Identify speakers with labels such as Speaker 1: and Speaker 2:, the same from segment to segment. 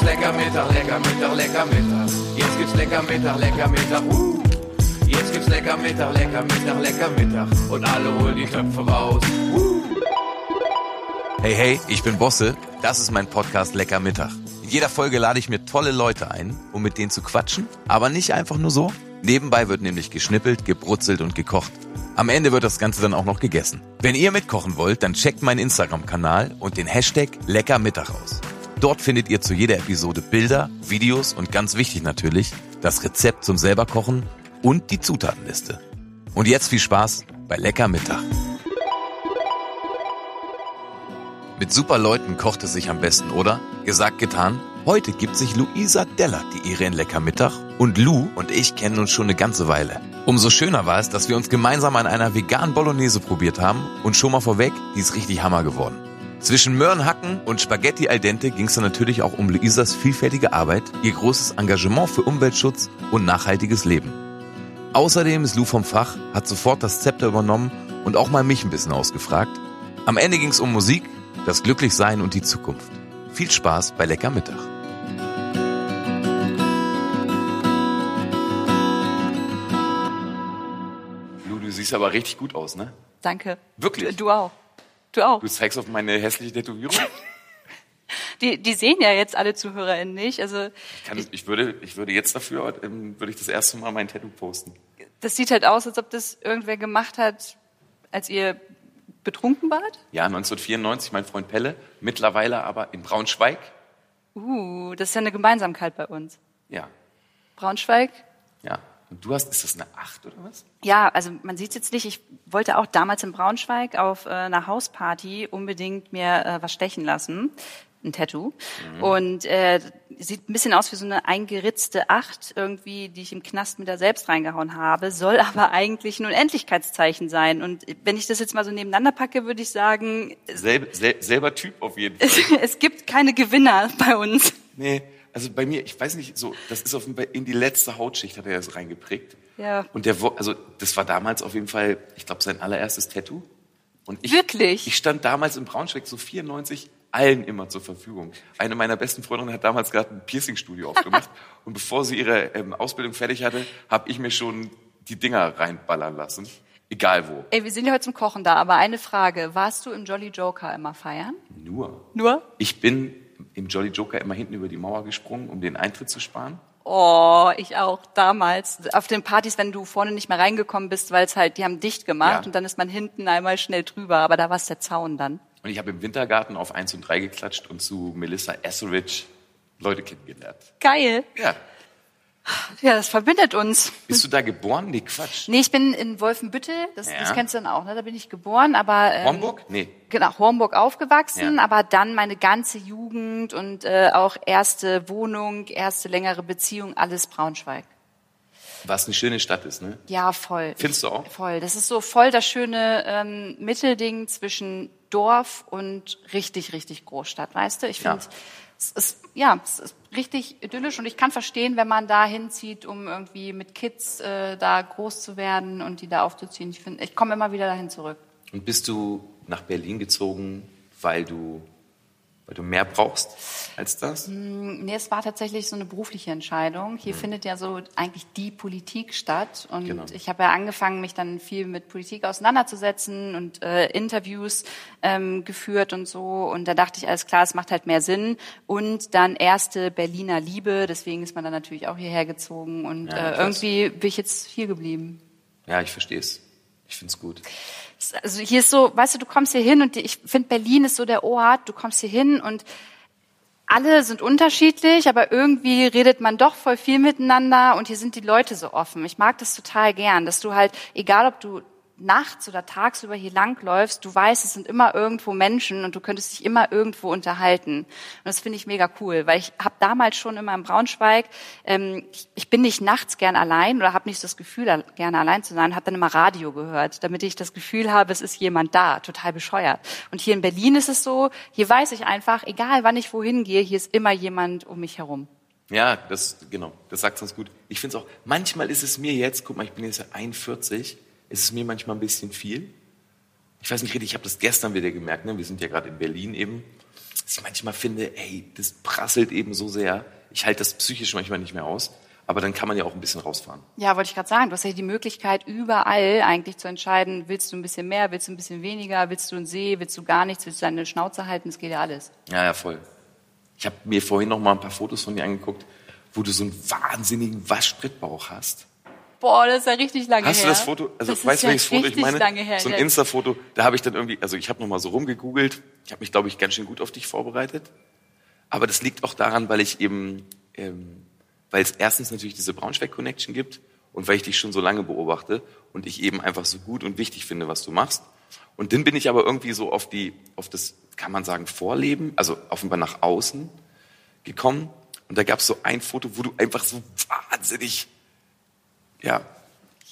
Speaker 1: gibt's lecker Mittag, lecker Mittag, lecker Mittag. Jetzt gibt's lecker Mittag, lecker Mittag. Uh. Jetzt gibt's lecker Mittag, lecker Mittag, lecker Mittag. Und alle holen die Töpfe raus. Uh.
Speaker 2: Hey, hey, ich bin Bosse. Das ist mein Podcast Lecker Mittag. In jeder Folge lade ich mir tolle Leute ein, um mit denen zu quatschen. Aber nicht einfach nur so. Nebenbei wird nämlich geschnippelt, gebrutzelt und gekocht. Am Ende wird das Ganze dann auch noch gegessen. Wenn ihr mitkochen wollt, dann checkt meinen Instagram-Kanal und den Hashtag Leckermittag aus. Dort findet ihr zu jeder Episode Bilder, Videos und ganz wichtig natürlich, das Rezept zum selberkochen und die Zutatenliste. Und jetzt viel Spaß bei Lecker Mittag. Mit super Leuten kocht es sich am besten, oder? Gesagt, getan. Heute gibt sich Luisa Dellert die Ehre in Lecker Mittag und Lou und ich kennen uns schon eine ganze Weile. Umso schöner war es, dass wir uns gemeinsam an einer veganen Bolognese probiert haben und schon mal vorweg, die ist richtig Hammer geworden. Zwischen Möhrenhacken und Spaghetti al dente ging es dann natürlich auch um Luisas vielfältige Arbeit, ihr großes Engagement für Umweltschutz und nachhaltiges Leben. Außerdem ist Lou vom Fach, hat sofort das Zepter übernommen und auch mal mich ein bisschen ausgefragt. Am Ende ging es um Musik, das Glücklichsein und die Zukunft. Viel Spaß bei Lecker Mittag.
Speaker 3: Lu, du siehst aber richtig gut aus, ne?
Speaker 4: Danke.
Speaker 3: Wirklich?
Speaker 4: Du auch. Du auch.
Speaker 3: Du zeigst auf meine hässliche Tätowierung.
Speaker 4: Die, die sehen ja jetzt alle ZuhörerInnen nicht. Also
Speaker 3: Ich, kann, ich, würde, ich würde jetzt dafür, ähm, würde ich das erste Mal mein Tattoo posten.
Speaker 4: das sieht halt aus, als ob das irgendwer gemacht hat, als ihr betrunken wart.
Speaker 3: Ja, 1994, mein Freund Pelle, mittlerweile aber in Braunschweig.
Speaker 4: Uh, das ist ja eine Gemeinsamkeit bei uns.
Speaker 3: Ja,
Speaker 4: Braunschweig.
Speaker 3: ja. Und du hast, ist das eine Acht oder was?
Speaker 4: Ja, also man sieht jetzt nicht. Ich wollte auch damals in Braunschweig auf äh, einer Hausparty unbedingt mir äh, was stechen lassen. Ein Tattoo. Und äh, sieht ein bisschen aus wie so eine eingeritzte Acht irgendwie, die ich im Knast mit da selbst reingehauen habe, soll aber eigentlich ein Unendlichkeitszeichen sein. Und wenn ich das jetzt mal so nebeneinander packe, würde ich sagen, es,
Speaker 3: Selb, sel, selber Typ auf jeden Fall.
Speaker 4: es gibt keine Gewinner bei uns.
Speaker 3: Nee, also bei mir, ich weiß nicht, so, das ist Fall in die letzte Hautschicht hat er das reingeprägt.
Speaker 4: Ja.
Speaker 3: Und der, also das war damals auf jeden Fall, ich glaube, sein allererstes Tattoo. Und ich,
Speaker 4: Wirklich?
Speaker 3: Ich stand damals in Braunschweig so 94 allen immer zur Verfügung. Eine meiner besten Freundinnen hat damals gerade ein Piercing-Studio aufgemacht und bevor sie ihre ähm, Ausbildung fertig hatte, habe ich mir schon die Dinger reinballern lassen, egal wo.
Speaker 4: Ey, wir sind ja heute zum Kochen da, aber eine Frage. Warst du im Jolly Joker immer feiern?
Speaker 3: Nur.
Speaker 4: Nur?
Speaker 3: Ich bin im Jolly Joker immer hinten über die Mauer gesprungen, um den Eintritt zu sparen.
Speaker 4: Oh, ich auch damals. Auf den Partys, wenn du vorne nicht mehr reingekommen bist, weil es halt, die haben dicht gemacht
Speaker 3: Ja.
Speaker 4: und dann ist man hinten einmal schnell drüber, aber da war es der Zaun dann.
Speaker 3: Und ich habe im Wintergarten auf 1 und 3 geklatscht und zu Melissa Etheridge Leute kennengelernt.
Speaker 4: Geil.
Speaker 3: Ja.
Speaker 4: Ja, das verbindet uns.
Speaker 3: Bist du da geboren? Nee, Quatsch.
Speaker 4: Nee, ich bin in Wolfenbüttel, das,
Speaker 3: Ja.
Speaker 4: das kennst du dann auch, ne? Da bin ich geboren, aber ähm,
Speaker 3: Homburg? Nee.
Speaker 4: Genau, Hornburg aufgewachsen,
Speaker 3: Ja.
Speaker 4: aber dann meine ganze Jugend und äh, auch erste Wohnung, erste längere Beziehung, alles Braunschweig.
Speaker 3: Was eine schöne Stadt ist, ne?
Speaker 4: Ja, voll.
Speaker 3: Findest du auch?
Speaker 4: Voll. Das ist so voll das schöne ähm, Mittelding zwischen Dorf und richtig, richtig Großstadt, weißt du? Ich
Speaker 3: Ja.
Speaker 4: finde, es ist, ja, es ist richtig idyllisch und ich kann verstehen, wenn man da hinzieht, um irgendwie mit Kids äh, da groß zu werden und die da aufzuziehen. Ich ich komme immer wieder dahin zurück.
Speaker 3: Und bist du nach Berlin gezogen, weil du, weil du mehr brauchst als das?
Speaker 4: Nee, es war tatsächlich so eine berufliche Entscheidung. Hier findet ja so eigentlich die Politik statt. Und
Speaker 3: Mhm. Genau.
Speaker 4: ich habe ja angefangen, mich dann viel mit Politik auseinanderzusetzen und äh, Interviews ähm, geführt und so. Und da dachte ich, alles klar, es macht halt mehr Sinn. Und dann erste Berliner Liebe, deswegen ist man dann natürlich auch hierher gezogen. Und
Speaker 3: Ja,
Speaker 4: äh, irgendwie bin ich jetzt hier geblieben.
Speaker 3: Ja, ich verstehe es. Ich find's gut.
Speaker 4: Also hier ist so, weißt du, du kommst hier hin und die- ich finde Berlin ist so der Ort, du kommst hier hin und alle sind unterschiedlich, aber irgendwie redet man doch voll viel miteinander und hier sind die Leute so offen. Ich mag das total gern, dass du halt, egal ob du nachts oder tagsüber hier langläufst, du weißt, es sind immer irgendwo Menschen und du könntest dich immer irgendwo unterhalten. Und das finde ich mega cool, weil ich habe damals schon immer in Braunschweig, ähm, ich, ich bin nicht nachts gern allein oder habe nicht das Gefühl, gerne allein zu sein, habe dann immer Radio gehört, damit ich das Gefühl habe, es ist jemand da, total bescheuert. Und hier in Berlin ist es so, hier weiß ich einfach, egal wann ich wohin gehe, hier ist immer jemand um mich herum.
Speaker 3: Ja, das, genau, das sagt ganz gut. Ich finde es auch, manchmal ist es mir jetzt, guck mal, ich bin jetzt ja 41, ist es mir manchmal ein bisschen viel. Ich weiß nicht ich habe das gestern wieder gemerkt, ne? wir sind ja gerade in Berlin eben. dass ich manchmal finde, ey, das prasselt eben so sehr. Ich halte das psychisch manchmal nicht mehr aus. Aber dann kann man ja auch ein bisschen rausfahren.
Speaker 4: Ja, wollte ich gerade sagen. Du hast ja die Möglichkeit, überall eigentlich zu entscheiden, willst du ein bisschen mehr, willst du ein bisschen weniger, willst du einen See, willst du gar nichts, willst du deine Schnauze halten, es geht ja alles.
Speaker 3: Ja, ja, voll. Ich habe mir vorhin noch mal ein paar Fotos von dir angeguckt, wo du so einen wahnsinnigen Waschbrettbauch hast.
Speaker 4: Boah, das ist ja richtig lange
Speaker 3: Hast
Speaker 4: her.
Speaker 3: du das Foto? Also
Speaker 4: das
Speaker 3: weißt du,
Speaker 4: ja
Speaker 3: welches Foto ich meine?
Speaker 4: Lange her.
Speaker 3: So ein. Insta-Foto. Da habe ich dann irgendwie, also ich habe noch mal so rumgegoogelt. Ich habe mich, glaube ich, ganz schön gut auf dich vorbereitet. Aber das liegt auch daran, weil ich eben, ähm, weil es erstens natürlich diese Braunschweig-Connection gibt und weil ich dich schon so lange beobachte und ich eben einfach so gut und wichtig finde, was du machst. Und dann bin ich aber irgendwie so auf die, auf das, kann man sagen, Vorleben, also offenbar nach außen gekommen. Und da gab es so ein Foto, wo du einfach so wahnsinnig, ja,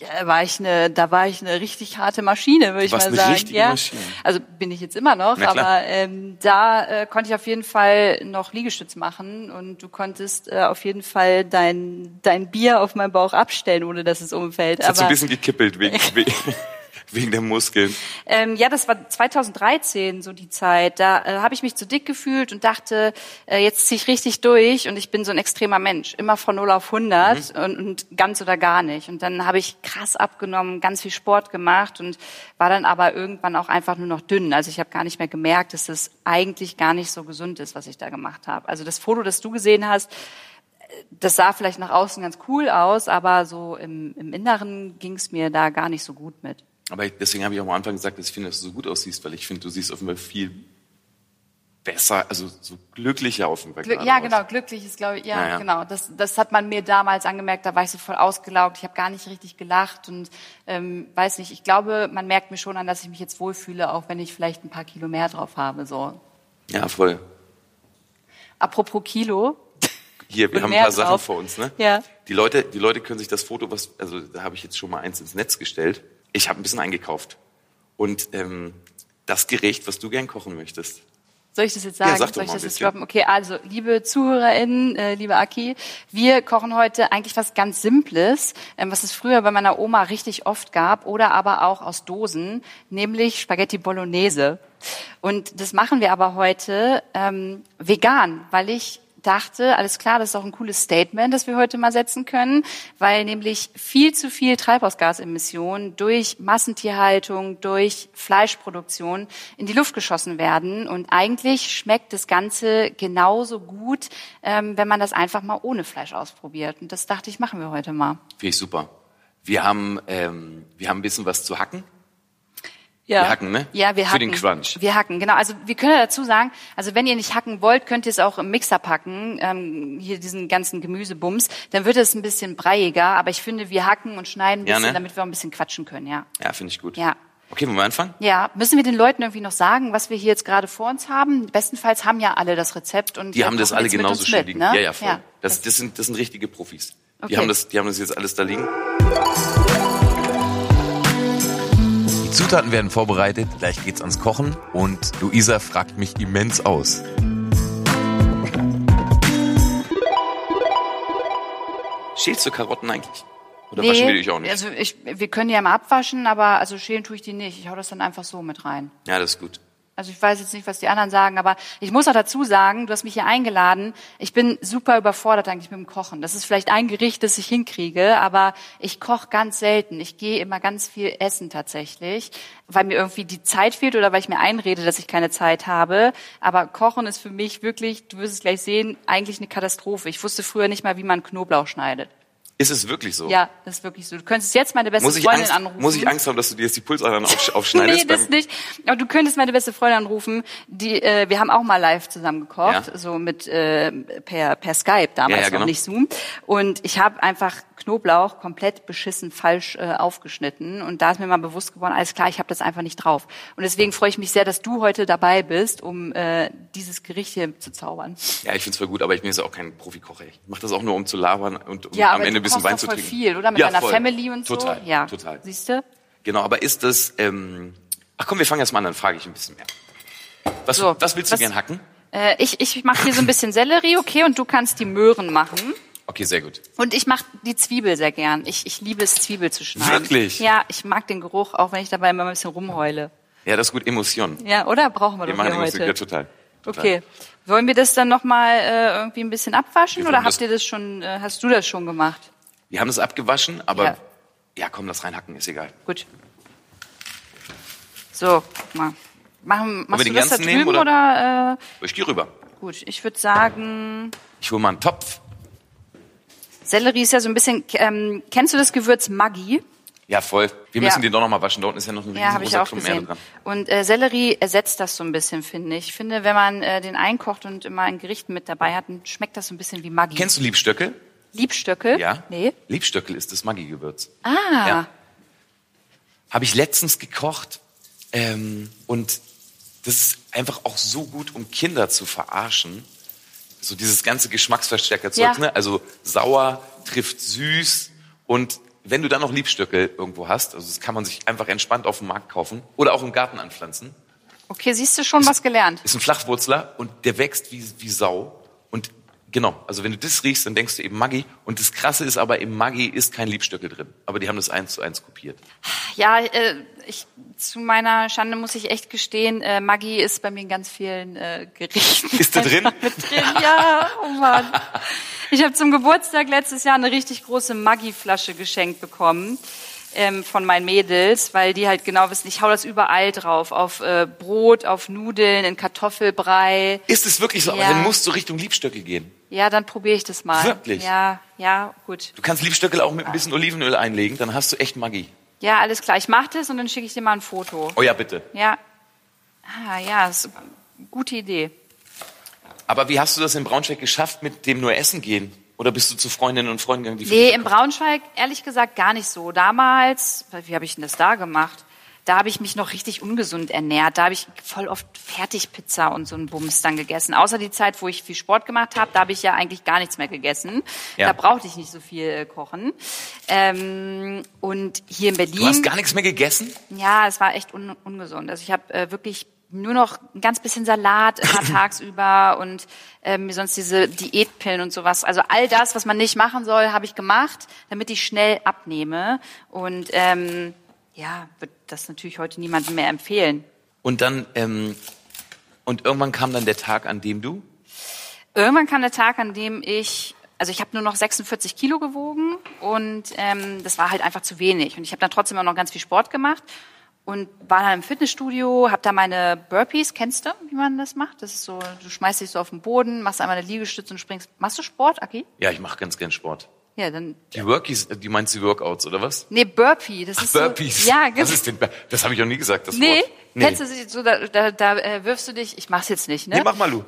Speaker 4: Ja, war ich eine, da war ich eine richtig harte Maschine, würde ich mal sagen. ja.
Speaker 3: Maschine.
Speaker 4: Also bin ich jetzt immer noch, aber ähm, da äh, konnte ich auf jeden Fall noch Liegestütz machen und du konntest äh, auf jeden Fall dein dein Bier auf meinem Bauch abstellen, ohne dass es umfällt.
Speaker 3: es hat so ein
Speaker 4: Aber
Speaker 3: bisschen gekippelt wegen, wegen, der Muskeln.
Speaker 4: ähm, ja, das war 2013 so die Zeit. Da äh, habe ich mich zu dick gefühlt und dachte, äh, jetzt ziehe ich richtig durch und ich bin so ein extremer Mensch, immer von 0 auf 100
Speaker 3: Mhm.
Speaker 4: und, und ganz oder gar nicht. Und dann habe ich krass abgenommen, ganz viel Sport gemacht und war dann aber irgendwann auch einfach nur noch dünn. Also ich habe gar nicht mehr gemerkt, dass das eigentlich gar nicht so gesund ist, was ich da gemacht habe. Also das Foto, das du gesehen hast, das sah vielleicht nach außen ganz cool aus, aber so im, im Inneren ging es mir da gar nicht so gut mit.
Speaker 3: Aber ich- deswegen habe ich auch am Anfang gesagt, dass ich finde, dass du so gut aussiehst, weil ich finde, du siehst offenbar viel besser, also so glücklicher offenbar
Speaker 4: Glück, ja,
Speaker 3: aus.
Speaker 4: genau, glücklich ist, glaube ich, ja,
Speaker 3: Ja, ja.
Speaker 4: genau. Das, das hat man mir damals angemerkt, da war ich so voll ausgelaugt, ich habe gar nicht richtig gelacht und ähm, weiß nicht, ich glaube, man merkt mir schon an, dass ich mich jetzt wohlfühle, auch wenn ich vielleicht ein paar Kilo mehr drauf habe. So.
Speaker 3: Ja, voll.
Speaker 4: Apropos Kilo,
Speaker 3: Hier, wir haben ein paar Sachen
Speaker 4: drauf.
Speaker 3: vor uns, ne?
Speaker 4: Ja.
Speaker 3: Die Leute, die Leute können sich das Foto, was, also da habe ich jetzt schon mal eins ins Netz gestellt. Ich habe ein bisschen eingekauft. Und ähm, das Gericht, was du gern kochen möchtest.
Speaker 4: Soll ich das jetzt
Speaker 3: Ja,
Speaker 4: sagen?
Speaker 3: sag doch
Speaker 4: Soll ich
Speaker 3: mal
Speaker 4: das jetzt droppen? Okay, also, liebe ZuhörerInnen, äh, liebe Aki, wir kochen heute eigentlich was ganz Simples, ähm, was es früher bei meiner Oma richtig oft gab oder aber auch aus Dosen, nämlich Spaghetti Bolognese. Und das machen wir aber heute ähm, vegan, weil ich dachte, alles klar, das ist auch ein cooles Statement, das wir heute mal setzen können, weil nämlich viel zu viel Treibhausgasemissionen durch Massentierhaltung, durch Fleischproduktion in die Luft geschossen werden. Und eigentlich schmeckt das Ganze genauso gut, ähm, wenn man das einfach mal ohne Fleisch ausprobiert. Und das dachte ich, machen wir heute mal.
Speaker 3: Finde ich super. Wir haben, ähm, wir haben ein bisschen was zu hacken.
Speaker 4: Ja.
Speaker 3: Wir hacken, ne?
Speaker 4: Ja, wir
Speaker 3: Für
Speaker 4: hacken.
Speaker 3: den Crunch.
Speaker 4: Wir hacken, genau. Also wir können ja dazu sagen, also wenn ihr nicht hacken wollt, könnt ihr es auch im Mixer packen, ähm, hier diesen ganzen Gemüsebums. Dann wird es ein bisschen breiiger, aber ich finde, wir hacken und schneiden ein
Speaker 3: Ja,
Speaker 4: bisschen,
Speaker 3: ne?
Speaker 4: damit wir auch ein bisschen quatschen können, ja.
Speaker 3: Ja, finde ich gut.
Speaker 4: Ja.
Speaker 3: Okay, wollen wir anfangen?
Speaker 4: Ja, müssen wir den Leuten irgendwie noch sagen, was wir hier jetzt gerade vor uns haben? Bestenfalls haben ja alle das Rezept und
Speaker 3: Die haben das alle genauso schön liegen.
Speaker 4: Ne?
Speaker 3: Ja, ja, voll.
Speaker 4: Ja.
Speaker 3: Das, das, sind, das sind richtige Profis.
Speaker 4: Okay.
Speaker 3: Die, haben das, die haben das jetzt alles da liegen.
Speaker 2: Die Zutaten werden vorbereitet, gleich geht's ans Kochen und Luisa fragt mich immens aus.
Speaker 3: Schälst du Karotten eigentlich? Oder waschen wir dich auch nicht?
Speaker 4: also ich, wir können die ja mal abwaschen, aber also schälen tue ich die nicht. Ich hau das dann einfach so mit rein.
Speaker 3: ja, das ist gut.
Speaker 4: Also ich weiß jetzt nicht, was die anderen sagen, aber ich muss auch dazu sagen, du hast mich hier eingeladen. Ich bin super überfordert eigentlich mit dem Kochen. Das ist vielleicht ein Gericht, das ich hinkriege, aber ich koche ganz selten. Ich gehe immer ganz viel essen tatsächlich, weil mir irgendwie die Zeit fehlt oder weil ich mir einrede, dass ich keine Zeit habe. Aber Kochen ist für mich wirklich, du wirst es gleich sehen, eigentlich eine Katastrophe. Ich wusste früher nicht mal, wie man Knoblauch schneidet.
Speaker 3: Ist es wirklich so?
Speaker 4: Ja, das ist wirklich so. Du könntest jetzt meine beste Freundin
Speaker 3: Angst,
Speaker 4: anrufen.
Speaker 3: muss ich Angst haben, dass du dir jetzt die Pulsadern aufsch aufschneidest?
Speaker 4: nee, das nicht. Aber du könntest meine beste Freundin anrufen. Die, äh, wir haben auch mal live zusammen gekocht,
Speaker 3: Ja.
Speaker 4: so mit äh, per per Skype damals
Speaker 3: Ja, ja, genau.
Speaker 4: noch nicht Zoom. Und ich habe einfach Knoblauch komplett beschissen falsch äh, aufgeschnitten. Und da ist mir mal bewusst geworden, alles klar, ich habe das einfach nicht drauf. Und deswegen freue ich mich sehr, dass du heute dabei bist, um äh, dieses Gericht hier zu zaubern.
Speaker 3: Ja, ich find's voll gut, aber ich bin jetzt auch kein Profikocher. Ich mache das auch nur, um zu labern und um
Speaker 4: Ja,
Speaker 3: am Ende bisschen Wein zu
Speaker 4: voll
Speaker 3: trinken.
Speaker 4: viel, oder mit
Speaker 3: ja,
Speaker 4: deiner
Speaker 3: voll.
Speaker 4: Family und
Speaker 3: total,
Speaker 4: so. Ja,
Speaker 3: Total.
Speaker 4: Siehst du?
Speaker 3: Genau, aber ist das, ähm, ach komm, wir fangen erst mal an, dann frage ich ein bisschen mehr. Was,
Speaker 4: So,
Speaker 3: was willst du
Speaker 4: was-
Speaker 3: gern hacken?
Speaker 4: Äh, ich ich mache hier so ein bisschen Sellerie, okay, und du kannst die Möhren machen.
Speaker 3: Okay, sehr gut.
Speaker 4: Und ich mache die Zwiebel sehr gern. Ich, ich liebe es, Zwiebel zu schneiden.
Speaker 3: Wirklich?
Speaker 4: Ja, ich mag den Geruch, auch wenn ich dabei immer ein bisschen rumheule.
Speaker 3: Ja, das ist gut, Emotion.
Speaker 4: Ja, oder? Brauchen wir
Speaker 3: Wir
Speaker 4: doch
Speaker 3: machen
Speaker 4: hier
Speaker 3: Emotion,
Speaker 4: heute.
Speaker 3: ja, total. Total.
Speaker 4: Okay. Wollen wir das dann nochmal äh, irgendwie ein bisschen abwaschen oder habt ihr das schon, äh, hast du das schon gemacht?
Speaker 3: Wir haben es abgewaschen, aber
Speaker 4: Ja.
Speaker 3: ja, komm, das reinhacken ist egal.
Speaker 4: Gut. So, guck mal. Machen, machst du das da
Speaker 3: ganzen nehmen,
Speaker 4: drüben oder? äh,
Speaker 3: Ich gehe rüber.
Speaker 4: gut, ich würde sagen,
Speaker 3: Ich hole mal einen Topf.
Speaker 4: Sellerie ist ja so ein bisschen. Ähm, kennst du das Gewürz Maggi?
Speaker 3: Ja, voll. Wir
Speaker 4: Ja.
Speaker 3: müssen den doch noch mal waschen. Da unten ist ja noch ein
Speaker 4: Ja, ich
Speaker 3: riesengroßer
Speaker 4: auch
Speaker 3: Klumpen Erde dran.
Speaker 4: Und äh, Sellerie ersetzt das so ein bisschen, finde ich. Ich finde, wenn man äh, den einkocht und immer ein Gericht mit dabei hat, dann schmeckt das so ein bisschen wie Maggi.
Speaker 3: Kennst du Liebstöckel?
Speaker 4: Liebstöckel?
Speaker 3: Ja.
Speaker 4: Nee.
Speaker 3: Liebstöckel ist das Maggi-Gewürz.
Speaker 4: Ah.
Speaker 3: Ja. Habe ich letztens gekocht ähm, und das ist einfach auch so gut, um Kinder zu verarschen. So dieses ganze Geschmacksverstärkerzeug,
Speaker 4: Ja.
Speaker 3: ne? Also sauer trifft süß und wenn du dann noch Liebstöckel irgendwo hast, also das kann man sich einfach entspannt auf dem Markt kaufen oder auch im Garten anpflanzen,
Speaker 4: Okay, siehst du schon was gelernt?
Speaker 3: ist ein Flachwurzler und der wächst wie, wie Sau. Und genau, also wenn du das riechst, dann denkst du eben Maggi. Und das Krasse ist aber, im Maggi ist kein Liebstöckel drin. Aber die haben das eins zu eins kopiert.
Speaker 4: Ja, äh, ich, zu meiner Schande muss ich echt gestehen, äh, Maggi ist bei mir in ganz vielen äh, Gerichten.
Speaker 3: Ist da drin?
Speaker 4: Mit drin. Ja, oh Mann. Ich habe zum Geburtstag letztes Jahr eine richtig große Maggi-Flasche geschenkt bekommen ähm, von meinen Mädels, weil die halt genau wissen, ich hau das überall drauf, auf äh, Brot, auf Nudeln, in Kartoffelbrei.
Speaker 3: Ist es wirklich so? Aber
Speaker 4: Ja.
Speaker 3: dann musst du Richtung Liebstöckel gehen.
Speaker 4: Ja, dann probiere ich das mal.
Speaker 3: Wirklich?
Speaker 4: Ja, ja, gut.
Speaker 3: Du kannst Liebstöckel auch mit ein bisschen Olivenöl einlegen, dann hast du echt Maggi.
Speaker 4: Ja, alles klar. Ich mache das und dann schicke ich dir mal ein Foto.
Speaker 3: Oh ja, bitte.
Speaker 4: Ja. Ah, ja, ist eine gute Idee.
Speaker 3: Aber wie hast du das in Braunschweig geschafft mit dem nur Essen gehen? Oder bist du zu Freundinnen und Freunden gegangen, die
Speaker 4: Nee, in Braunschweig ehrlich gesagt gar nicht so. Damals, wie habe ich denn das da gemacht? Da habe ich mich noch richtig ungesund ernährt. Da habe ich voll oft Fertigpizza und so einen Bums dann gegessen. Außer die Zeit, wo ich viel Sport gemacht habe, da habe ich ja eigentlich gar nichts mehr gegessen.
Speaker 3: Ja.
Speaker 4: Da brauchte ich nicht so viel äh, kochen. Ähm, und hier in Berlin.
Speaker 3: Du hast gar nichts mehr gegessen?
Speaker 4: Ja, es war echt un ungesund. Also ich habe äh, wirklich nur noch ein ganz bisschen Salat immer tagsüber und ähm, mir sonst diese Diätpillen und sowas. Also all das, was man nicht machen soll, habe ich gemacht, damit ich schnell abnehme. Und ähm, ja, wird das natürlich heute niemandem mehr empfehlen.
Speaker 3: Und dann, ähm, und irgendwann kam dann der Tag, an dem du?
Speaker 4: Irgendwann kam der Tag, an dem ich, also ich habe nur noch 46 Kilo gewogen und ähm, das war halt einfach zu wenig. Und ich habe dann trotzdem auch noch ganz viel Sport gemacht und war dann im Fitnessstudio, habe da meine Burpees, kennst du, wie man das macht? Das ist so, du schmeißt dich so auf den Boden, machst einmal eine Liegestütze und springst. Machst du Sport, Aki?
Speaker 3: Ja, ich mache ganz gern Sport.
Speaker 4: Ja, dann.
Speaker 3: Die Workies, äh, die meinst die Workouts, oder was?
Speaker 4: Nee, Burpee, das ist
Speaker 3: Burpees.
Speaker 4: so. Ja,
Speaker 3: ist denn, Bur- das habe ich auch nie gesagt, das
Speaker 4: Nee,
Speaker 3: Wort.
Speaker 4: kennst du so, da, da, da äh, wirfst du dich, ich mach's jetzt nicht, ne?
Speaker 3: Nee, mach mal, Lu.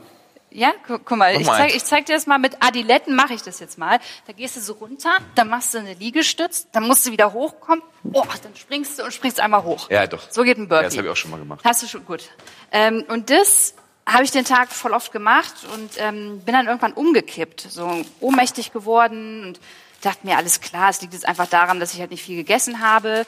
Speaker 4: Ja, gu guck mal,
Speaker 3: Mach
Speaker 4: ich
Speaker 3: mal
Speaker 4: zeig, ich zeig dir das mal mit Adiletten, mache ich das jetzt mal. Da gehst du so runter, dann machst du eine Liegestütz, dann musst du wieder hochkommen, oh, dann springst du und springst einmal hoch.
Speaker 3: Ja, doch.
Speaker 4: So geht ein Burpee.
Speaker 3: Ja, das habe ich auch schon mal gemacht.
Speaker 4: Hast du schon, gut. Ähm, und das habe ich den Tag voll oft gemacht und ähm, bin dann irgendwann umgekippt, so ohnmächtig geworden und dachte mir, alles klar, es liegt jetzt einfach daran, dass ich halt nicht viel gegessen habe.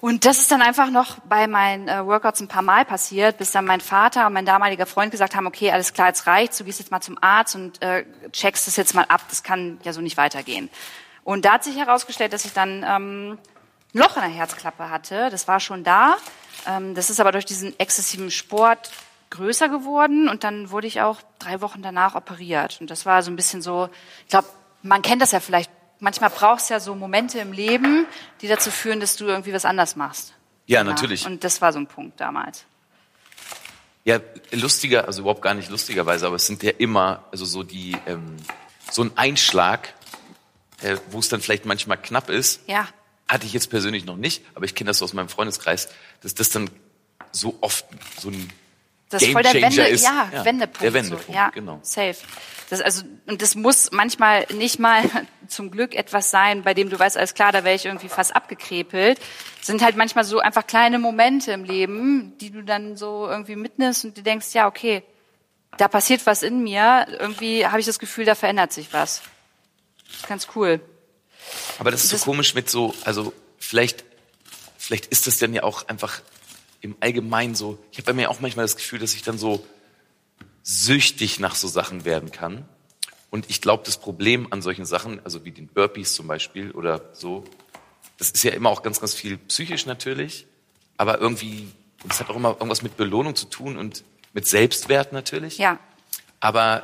Speaker 4: Und das ist dann einfach noch bei meinen äh, Workouts ein paar Mal passiert, bis dann mein Vater und mein damaliger Freund gesagt haben, okay, alles klar, jetzt reicht's, du gehst jetzt mal zum Arzt und äh, checkst das jetzt mal ab, das kann ja so nicht weitergehen. Und da hat sich herausgestellt, dass ich dann ähm, ein Loch in der Herzklappe hatte, das war schon da, ähm, das ist aber durch diesen exzessiven Sport größer geworden und dann wurde ich auch drei Wochen danach operiert. Und das war so ein bisschen so, ich glaube, man kennt das ja vielleicht, manchmal brauchst du ja so Momente im Leben, die dazu führen, dass du irgendwie was anders machst.
Speaker 3: Ja, natürlich.
Speaker 4: Und das war so ein Punkt damals.
Speaker 3: Ja, lustiger, also überhaupt gar nicht lustigerweise, aber es sind ja immer, also so die, ähm, so ein Einschlag, äh, wo es dann vielleicht manchmal knapp ist,
Speaker 4: Ja.
Speaker 3: hatte ich jetzt persönlich noch nicht, aber ich kenne das so aus meinem Freundeskreis, dass das dann so oft so ein
Speaker 4: Das ist voll der Wende,
Speaker 3: ist.
Speaker 4: ja,
Speaker 3: Ja,
Speaker 4: Wendepunkt.
Speaker 3: der Wendepunkt,
Speaker 4: so. ja,
Speaker 3: genau.
Speaker 4: Safe. Das also und das muss manchmal nicht mal zum Glück etwas sein, bei dem du weißt, alles klar, da wäre ich irgendwie fast abgekrepelt. Es sind halt manchmal so einfach kleine Momente im Leben, die du dann so irgendwie mitnimmst und du denkst, ja, okay, da passiert was in mir. Irgendwie habe ich das Gefühl, da verändert sich was. Das ganz cool.
Speaker 3: Aber das ist so
Speaker 4: Das-
Speaker 3: komisch mit so, also vielleicht, vielleicht ist das dann ja auch einfach im Allgemeinen so. Ich habe bei mir auch manchmal das Gefühl, dass ich dann so süchtig nach so Sachen werden kann. Und ich glaube, das Problem an solchen Sachen, also wie den Burpees zum Beispiel oder so, das ist ja immer auch ganz, ganz viel psychisch natürlich, aber irgendwie, es hat auch immer irgendwas mit Belohnung zu tun und mit Selbstwert natürlich.
Speaker 4: Ja.
Speaker 3: Aber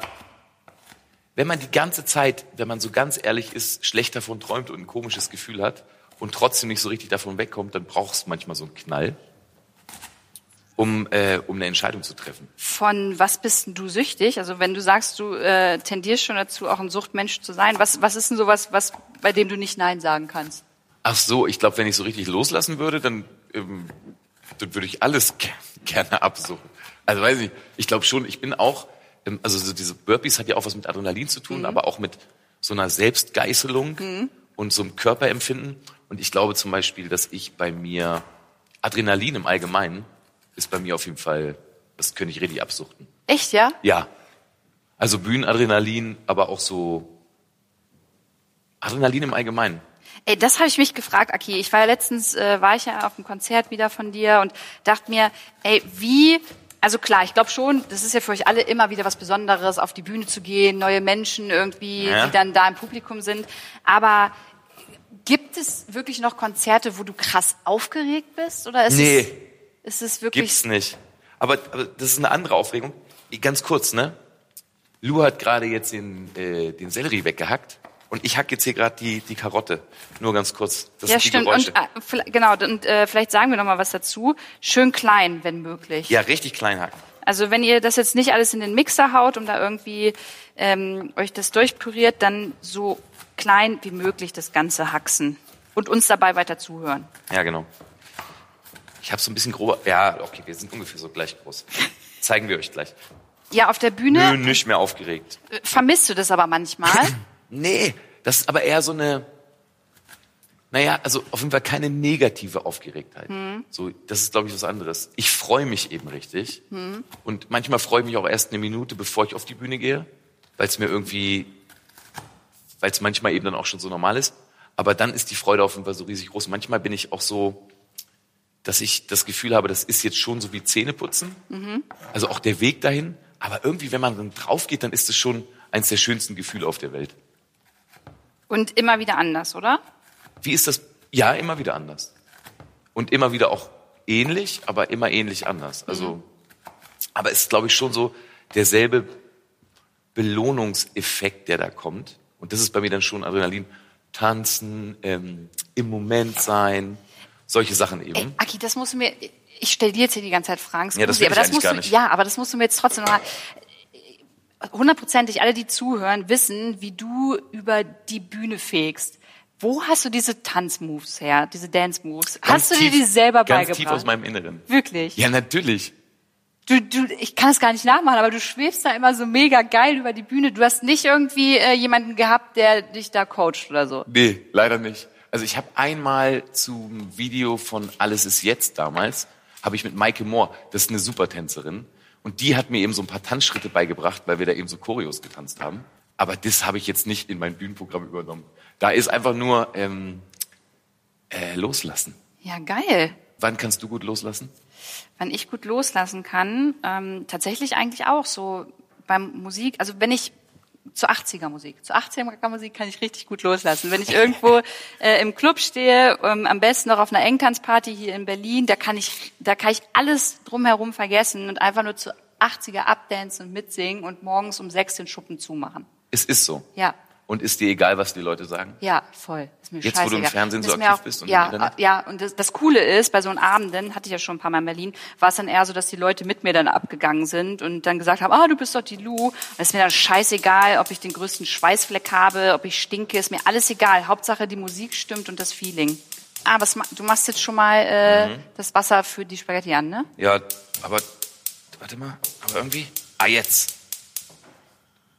Speaker 3: wenn man die ganze Zeit, wenn man so ganz ehrlich ist, schlecht davon träumt und ein komisches Gefühl hat und trotzdem nicht so richtig davon wegkommt, dann brauchst du manchmal so einen Knall, um, äh, um eine Entscheidung zu treffen.
Speaker 4: Von was bist denn du süchtig? Also wenn du sagst, du äh, tendierst schon dazu, auch ein Suchtmensch zu sein, was, was ist denn sowas, was, bei dem du nicht Nein sagen kannst?
Speaker 3: Ach so, ich glaube, wenn ich so richtig loslassen würde, dann, ähm, dann würde ich alles ge gerne absuchen. Also weiß ich, ich glaube schon, ich bin auch, ähm, also so diese Burpees hat ja auch was mit Adrenalin zu tun, aber auch mit so einer Selbstgeißelung und so einem Körperempfinden. Und ich glaube zum Beispiel, dass ich bei mir Adrenalin im Allgemeinen ist bei mir auf jeden Fall, das könnte ich richtig absuchten.
Speaker 4: Echt, ja?
Speaker 3: Ja. Also Bühnenadrenalin, aber auch so Adrenalin im Allgemeinen.
Speaker 4: Ey, das habe ich mich gefragt, Aki. Ich war ja letztens, äh, war ich ja auf einem Konzert wieder von dir und dachte mir, ey, wie, also klar, ich glaube schon, das ist ja für euch alle immer wieder was Besonderes, auf die Bühne zu gehen, neue Menschen irgendwie,
Speaker 3: Ja.
Speaker 4: die dann da im Publikum sind. Aber gibt es wirklich noch Konzerte, wo du krass aufgeregt bist? Oder ist
Speaker 3: Nee.
Speaker 4: Es, ist wirklich,
Speaker 3: Gibt's nicht. Aber, aber das ist eine andere Aufregung. Ganz kurz, ne? Lou hat gerade jetzt den, äh, den Sellerie weggehackt und ich hack jetzt hier gerade die, die Karotte. Nur ganz kurz. Das
Speaker 4: ja, stimmt.
Speaker 3: Geräusche.
Speaker 4: Und, äh, genau, und äh, vielleicht sagen wir noch mal was dazu. Schön klein, wenn möglich.
Speaker 3: ja, richtig klein hacken.
Speaker 4: Also wenn ihr das jetzt nicht alles in den Mixer haut und da irgendwie ähm, euch das durchpüriert, dann so klein wie möglich das Ganze haxen und uns dabei weiter zuhören.
Speaker 3: Ja, genau. Ich habe so ein bisschen grober. Ja, okay, wir sind ungefähr so gleich groß. Zeigen wir euch gleich.
Speaker 4: Ja, auf der
Speaker 3: Nö,
Speaker 4: Bühne
Speaker 3: nicht mehr aufgeregt.
Speaker 4: äh, vermisst du das aber manchmal.
Speaker 3: Nee, das ist aber eher so eine, naja, also auf jeden Fall keine negative Aufgeregtheit. So, das ist, glaube ich, was anderes. Ich freue mich eben richtig. Und manchmal freue ich mich auch erst eine Minute, bevor ich auf die Bühne gehe, weil es mir irgendwie, weil es manchmal eben dann auch schon so normal ist. Aber dann ist die Freude auf jeden Fall so riesig groß. Manchmal bin ich auch so, dass ich das Gefühl habe, das ist jetzt schon so wie Zähneputzen. Also auch der Weg dahin. Aber irgendwie, wenn man dann drauf geht, dann ist es schon eines der schönsten Gefühle auf der Welt.
Speaker 4: Und immer wieder anders, oder?
Speaker 3: Wie ist das? Ja, immer wieder anders. Und immer wieder auch ähnlich, aber immer ähnlich anders. Also, aber es ist, glaube ich, schon so derselbe Belohnungseffekt, der da kommt. Und das ist bei mir dann schon Adrenalin. Tanzen, ähm, im Moment sein, solche Sachen eben.
Speaker 4: Ey, Aki, das musst du mir. Ich stelle dir jetzt hier die ganze Zeit Fragen.
Speaker 3: Ja, das will
Speaker 4: aber
Speaker 3: ich
Speaker 4: das musst du. Ja, aber das musst du mir jetzt trotzdem noch mal. Hundertprozentig alle, die zuhören, wissen, wie du über die Bühne fegst. Wo hast du diese Tanzmoves her, diese Dance-Moves? Hast du dir die selber
Speaker 3: ganz
Speaker 4: beigebracht?
Speaker 3: tief aus meinem Inneren.
Speaker 4: Wirklich?
Speaker 3: Ja, natürlich.
Speaker 4: Du, du, ich kann es gar nicht nachmachen, aber du schwebst da immer so mega geil über die Bühne. Du hast nicht irgendwie äh, jemanden gehabt, der dich da coacht oder so.
Speaker 3: Nee, leider nicht. Also ich habe einmal zum Video von Alles ist jetzt damals, habe ich mit Maike Moore, das ist eine Supertänzerin, und die hat mir eben so ein paar Tanzschritte beigebracht, weil wir da eben so Choreos getanzt haben. Aber das habe ich jetzt nicht in mein Bühnenprogramm übernommen. Da ist einfach nur ähm, äh, loslassen.
Speaker 4: Ja, geil.
Speaker 3: Wann kannst du gut loslassen?
Speaker 4: Wann ich gut loslassen kann, ähm, tatsächlich eigentlich auch so beim Musik. Also wenn ich zu 80er Musik, zu 80er Musik kann ich richtig gut loslassen. Wenn ich irgendwo äh, im Club stehe, ähm, am besten noch auf einer Engtanzparty hier in Berlin, da kann ich, da kann ich alles drumherum vergessen und einfach nur zu 80er abdancen und mitsingen und morgens um sechs den Schuppen zumachen.
Speaker 3: Es ist so.
Speaker 4: Ja.
Speaker 3: Und ist dir egal, was die Leute sagen?
Speaker 4: Ja, voll. Mir
Speaker 3: Jetzt, wo du im
Speaker 4: scheißegal.
Speaker 3: Fernsehen so aktiv
Speaker 4: auch,
Speaker 3: bist und
Speaker 4: ja,
Speaker 3: Internet?
Speaker 4: ja, und das, das Coole ist, bei so einem Abenden, hatte ich ja schon ein paar Mal in Berlin, war es dann eher so, dass die Leute mit mir dann abgegangen sind und dann gesagt haben, ah, du bist doch die Lu. Und es ist mir dann scheißegal, ob ich den größten Schweißfleck habe, ob ich stinke, ist mir alles egal. Hauptsache die Musik stimmt und das Feeling. Ah, was, ma- du machst jetzt schon mal äh,
Speaker 3: Mhm.
Speaker 4: das Wasser für die Spaghetti an, ne?
Speaker 3: Ja, aber warte mal, aber irgendwie. Ah, jetzt.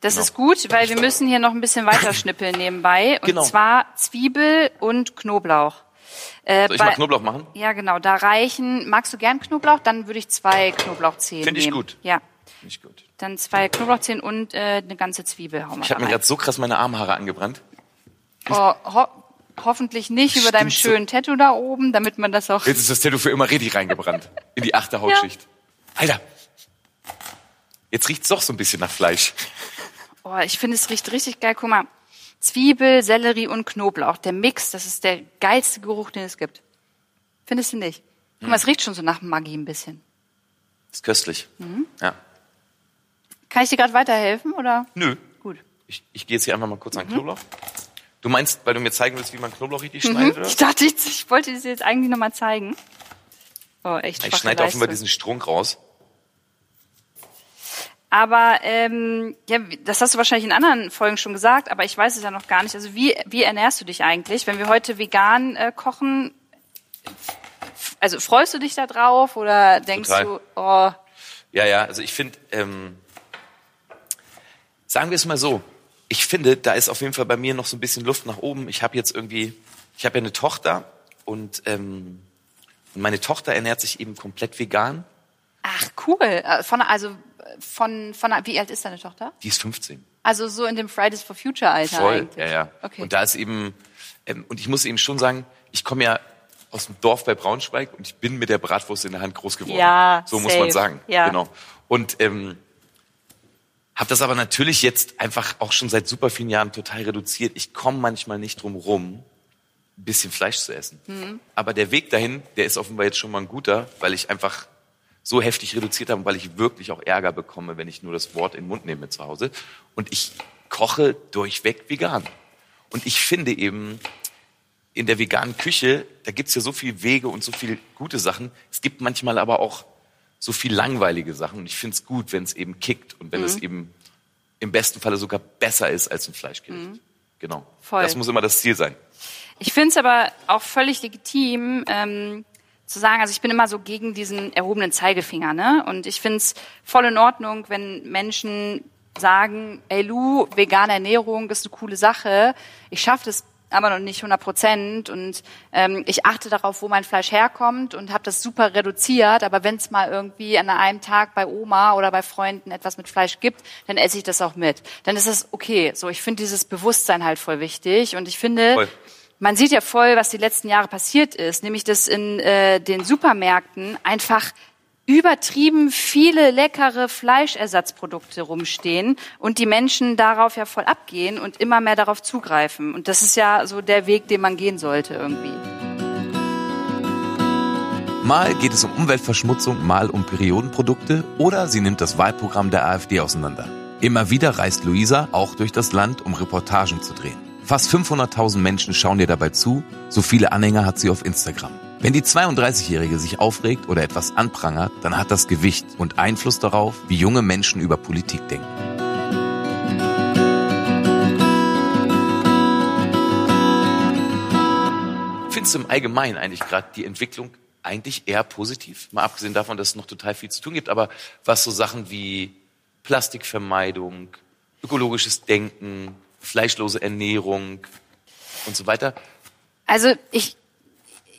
Speaker 4: Das
Speaker 3: Genau.
Speaker 4: ist gut, weil wir müssen hier noch ein bisschen weiter schnippeln nebenbei. Und
Speaker 3: Genau.
Speaker 4: zwar Zwiebel und Knoblauch. Äh,
Speaker 3: Soll ich
Speaker 4: bei-
Speaker 3: mal Knoblauch machen?
Speaker 4: Ja, genau. Da reichen. Magst du gern Knoblauch? Dann würde ich zwei Knoblauchzehen
Speaker 3: Find ich
Speaker 4: nehmen.
Speaker 3: gut.
Speaker 4: Ja.
Speaker 3: Nicht gut.
Speaker 4: Dann zwei Knoblauchzehen und äh, eine ganze Zwiebel. Hau mal
Speaker 3: Ich habe mir gerade so krass meine Armhaare angebrannt.
Speaker 4: oh, ho hoffentlich nicht über deinem
Speaker 3: Stimmt so.
Speaker 4: schönen Tattoo da oben, damit man das auch.
Speaker 3: Jetzt ist das Tattoo für immer richtig reingebrannt. In die achte Hautschicht. Alter. Jetzt riecht's doch so ein bisschen nach Fleisch.
Speaker 4: Oh, ich finde, es riecht richtig geil. Guck mal. Zwiebel, Sellerie und Knoblauch. Der Mix, das ist der geilste Geruch, den es gibt. Findest du nicht? Guck mal, es riecht schon so nach Maggi ein bisschen.
Speaker 3: Ist köstlich.
Speaker 4: Mhm.
Speaker 3: Ja.
Speaker 4: Kann ich dir gerade weiterhelfen oder?
Speaker 3: Nö.
Speaker 4: Gut.
Speaker 3: Ich, ich gehe jetzt hier einfach mal kurz
Speaker 4: Mhm.
Speaker 3: an den Knoblauch. Du meinst, weil du mir zeigen willst, wie man Knoblauch richtig schneidet, oder?
Speaker 4: Ich dachte, ich, ich wollte dir das jetzt eigentlich nochmal zeigen. Oh, echt
Speaker 3: Ich schneide auch immer diesen Strunk raus.
Speaker 4: Aber ähm, ja, das hast du wahrscheinlich in anderen Folgen schon gesagt, aber ich weiß es ja noch gar nicht. Also wie, wie ernährst du dich eigentlich? Wenn wir heute vegan äh, kochen, also freust du dich da drauf oder denkst
Speaker 3: Total.
Speaker 4: du, oh,
Speaker 3: Ja, ja, also ich finde, ähm, sagen wir es mal so, ich finde, da ist auf jeden Fall bei mir noch so ein bisschen Luft nach oben. Ich habe jetzt irgendwie, ich habe ja eine Tochter und, ähm, meine Tochter ernährt sich eben komplett vegan.
Speaker 4: ach cool. Äh, Von, also von, von, wie alt ist deine Tochter?
Speaker 3: Die ist 15.
Speaker 4: Also so in dem Fridays for Future Alter
Speaker 3: Voll,
Speaker 4: eigentlich.
Speaker 3: ja, ja.
Speaker 4: Okay.
Speaker 3: Und da ist eben, ähm, und ich muss eben schon sagen, ich komme ja aus dem Dorf bei Braunschweig und ich bin mit der Bratwurst in der Hand groß geworden.
Speaker 4: Ja,
Speaker 3: So muss
Speaker 4: safe.
Speaker 3: man sagen.
Speaker 4: Ja.
Speaker 3: Genau. Und ähm, habe das aber natürlich jetzt einfach auch schon seit super vielen Jahren total reduziert. Ich komme manchmal nicht drum rum, ein bisschen Fleisch zu essen.
Speaker 4: Mhm.
Speaker 3: Aber der Weg dahin, der ist offenbar jetzt schon mal ein guter, weil ich einfach so heftig reduziert habe, weil ich wirklich auch Ärger bekomme, wenn ich nur das Wort in den Mund nehme zu Hause. Und ich koche durchweg vegan. Und ich finde eben, in der veganen Küche, da gibt's ja so viele Wege und so viele gute Sachen. Es gibt manchmal aber auch so viel langweilige Sachen. Und ich finde es gut, wenn es eben kickt und wenn
Speaker 4: Mhm.
Speaker 3: es eben im besten Falle sogar besser ist als ein Fleischgericht. Genau.
Speaker 4: Mhm. Voll.
Speaker 3: Das muss immer das Ziel sein.
Speaker 4: Ich finde es aber auch völlig legitim, ähm, zu sagen, also ich bin immer so gegen diesen erhobenen Zeigefinger, ne? Und ich finde es voll in Ordnung, wenn Menschen sagen, ey Lu, vegane Ernährung ist eine coole Sache. Ich schaffe das aber noch nicht 100 Prozent und ähm, ich achte darauf, wo mein Fleisch herkommt und habe das super reduziert. Aber wenn es mal irgendwie an einem Tag bei Oma oder bei Freunden etwas mit Fleisch gibt, dann esse ich das auch mit. Dann ist das okay. So, ich finde dieses Bewusstsein halt voll wichtig und ich finde,
Speaker 3: Voll.
Speaker 4: Man sieht ja voll, was die letzten Jahre passiert ist, nämlich dass in äh, den Supermärkten einfach übertrieben viele leckere Fleischersatzprodukte rumstehen und die Menschen darauf ja voll abgehen und immer mehr darauf zugreifen. Und das ist ja so der Weg, den man gehen sollte irgendwie.
Speaker 2: Mal geht es um Umweltverschmutzung, mal um Periodenprodukte oder sie nimmt das Wahlprogramm der AfD auseinander. Immer wieder reist Luisa auch durch das Land, um Reportagen zu drehen. Fast 500.000 Menschen schauen ihr dabei zu, so viele Anhänger hat sie auf Instagram. Wenn die 32-Jährige sich aufregt oder etwas anprangert, dann hat das Gewicht und Einfluss darauf, wie junge Menschen über Politik denken.
Speaker 3: Findest du im Allgemeinen eigentlich gerade die Entwicklung eigentlich eher positiv? Mal abgesehen davon, dass es noch total viel zu tun gibt, aber was so Sachen wie Plastikvermeidung, ökologisches Denken, fleischlose Ernährung und so weiter.
Speaker 4: Also ich,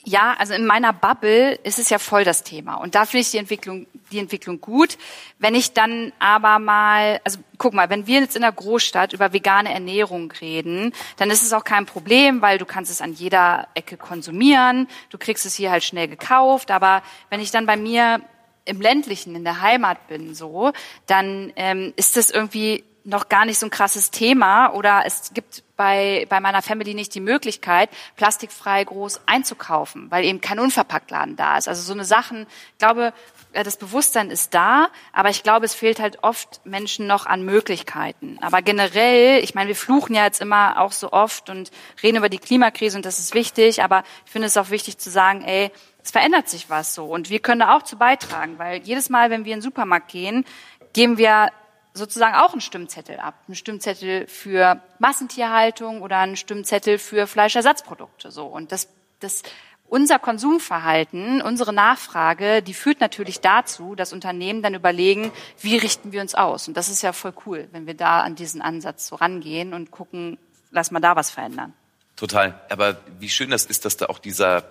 Speaker 4: ja, also in meiner Bubble ist es ja voll das Thema. Und da finde ich die Entwicklung, die Entwicklung gut. Wenn ich dann aber mal, also guck mal, wenn wir jetzt in der Großstadt über vegane Ernährung reden, dann ist es auch kein Problem, weil du kannst es an jeder Ecke konsumieren. Du kriegst es hier halt schnell gekauft. Aber wenn ich dann bei mir im ländlichen, in der Heimat bin, so, dann ähm, ist das irgendwie noch gar nicht so ein krasses Thema oder es gibt bei, bei meiner Family nicht die Möglichkeit, plastikfrei groß einzukaufen, weil eben kein Unverpacktladen da ist. Also so eine Sachen, ich glaube, das Bewusstsein ist da, aber ich glaube, es fehlt halt oft Menschen noch an Möglichkeiten. Aber generell, ich meine, wir fluchen ja jetzt immer auch so oft und reden über die Klimakrise und das ist wichtig, aber ich finde es auch wichtig zu sagen, ey, es verändert sich was so und wir können da auch zu beitragen, weil jedes Mal, wenn wir in den Supermarkt gehen, geben wir sozusagen auch einen Stimmzettel ab. Einen Stimmzettel für Massentierhaltung oder einen Stimmzettel für Fleischersatzprodukte. So. Und das, das, unser Konsumverhalten, unsere Nachfrage, die führt natürlich dazu, dass Unternehmen dann überlegen, wie richten wir uns aus. Und das ist ja voll cool, wenn wir da an diesen Ansatz so rangehen und gucken, lass mal da was verändern.
Speaker 3: Total. Aber wie schön das ist, dass da auch dieser,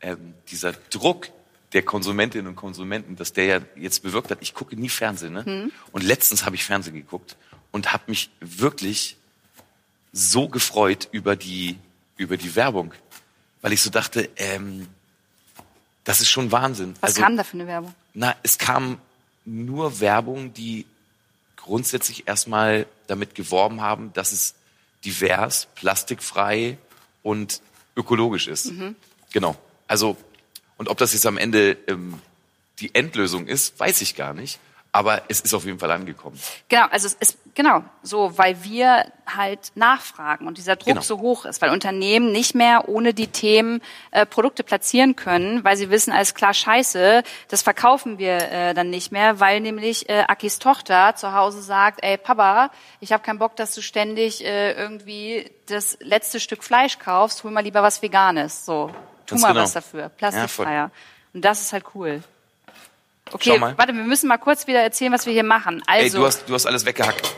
Speaker 3: ähm, dieser Druck der Konsumentinnen und Konsumenten, dass der ja jetzt bewirkt hat, ich gucke nie Fernsehen. Ne? Und letztens habe ich Fernsehen geguckt und habe mich wirklich so gefreut über die, über die Werbung, weil ich so dachte, ähm, das ist schon Wahnsinn.
Speaker 4: Was
Speaker 3: Also-
Speaker 4: kam da für eine Werbung?
Speaker 3: na, es kam nur Werbung, die grundsätzlich erstmal damit geworben haben, dass es divers, plastikfrei und ökologisch ist. Genau. Also, und ob das jetzt am Ende ähm, die Endlösung ist, weiß ich gar nicht. Aber es ist auf jeden Fall angekommen.
Speaker 4: Genau, also es ist genau so, weil wir halt nachfragen und dieser Druck
Speaker 3: Genau.
Speaker 4: so hoch ist, weil Unternehmen nicht mehr ohne die Themen äh, Produkte platzieren können, weil sie wissen, alles klar, scheiße, das verkaufen wir äh, dann nicht mehr, weil nämlich äh, Akis Tochter zu Hause sagt, ey Papa, ich habe keinen Bock, dass du ständig äh, irgendwie das letzte Stück Fleisch kaufst, hol mal lieber was Veganes. So, tu
Speaker 3: Ganz
Speaker 4: mal
Speaker 3: genau.
Speaker 4: was dafür,
Speaker 3: Ja,
Speaker 4: plastikfreier. und das ist halt cool. Okay, warte, wir müssen mal kurz wieder erzählen, was wir hier machen. Also,
Speaker 3: Ey, du hast, du hast alles weggehackt.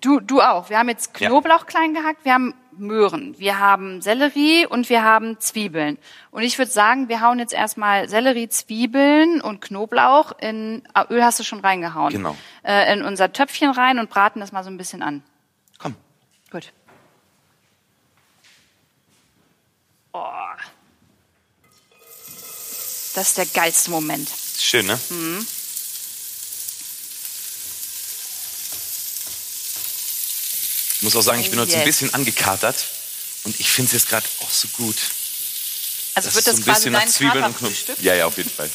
Speaker 4: Du, du auch. Wir haben jetzt
Speaker 3: Ja.
Speaker 4: Knoblauch klein gehackt, wir haben Möhren, wir haben Sellerie und wir haben Zwiebeln. Und ich würde sagen, wir hauen jetzt erstmal Sellerie, Zwiebeln und Knoblauch in ah, Öl hast du schon reingehauen.
Speaker 3: Genau.
Speaker 4: Äh, in unser Töpfchen rein und braten das mal so ein bisschen an.
Speaker 3: Komm.
Speaker 4: Gut. Oh. Das ist der geilste Moment.
Speaker 3: Schön, ne?
Speaker 4: Mhm.
Speaker 3: Ich muss auch sagen, ich bin
Speaker 4: Oh,
Speaker 3: heute so ein bisschen angekatert. Und ich finde es jetzt gerade auch so gut.
Speaker 4: Also
Speaker 3: dass
Speaker 4: wird das
Speaker 3: so ein
Speaker 4: quasi
Speaker 3: bisschen nach Zwiebeln und? Knoblauch. Ja, ja, auf jeden Fall.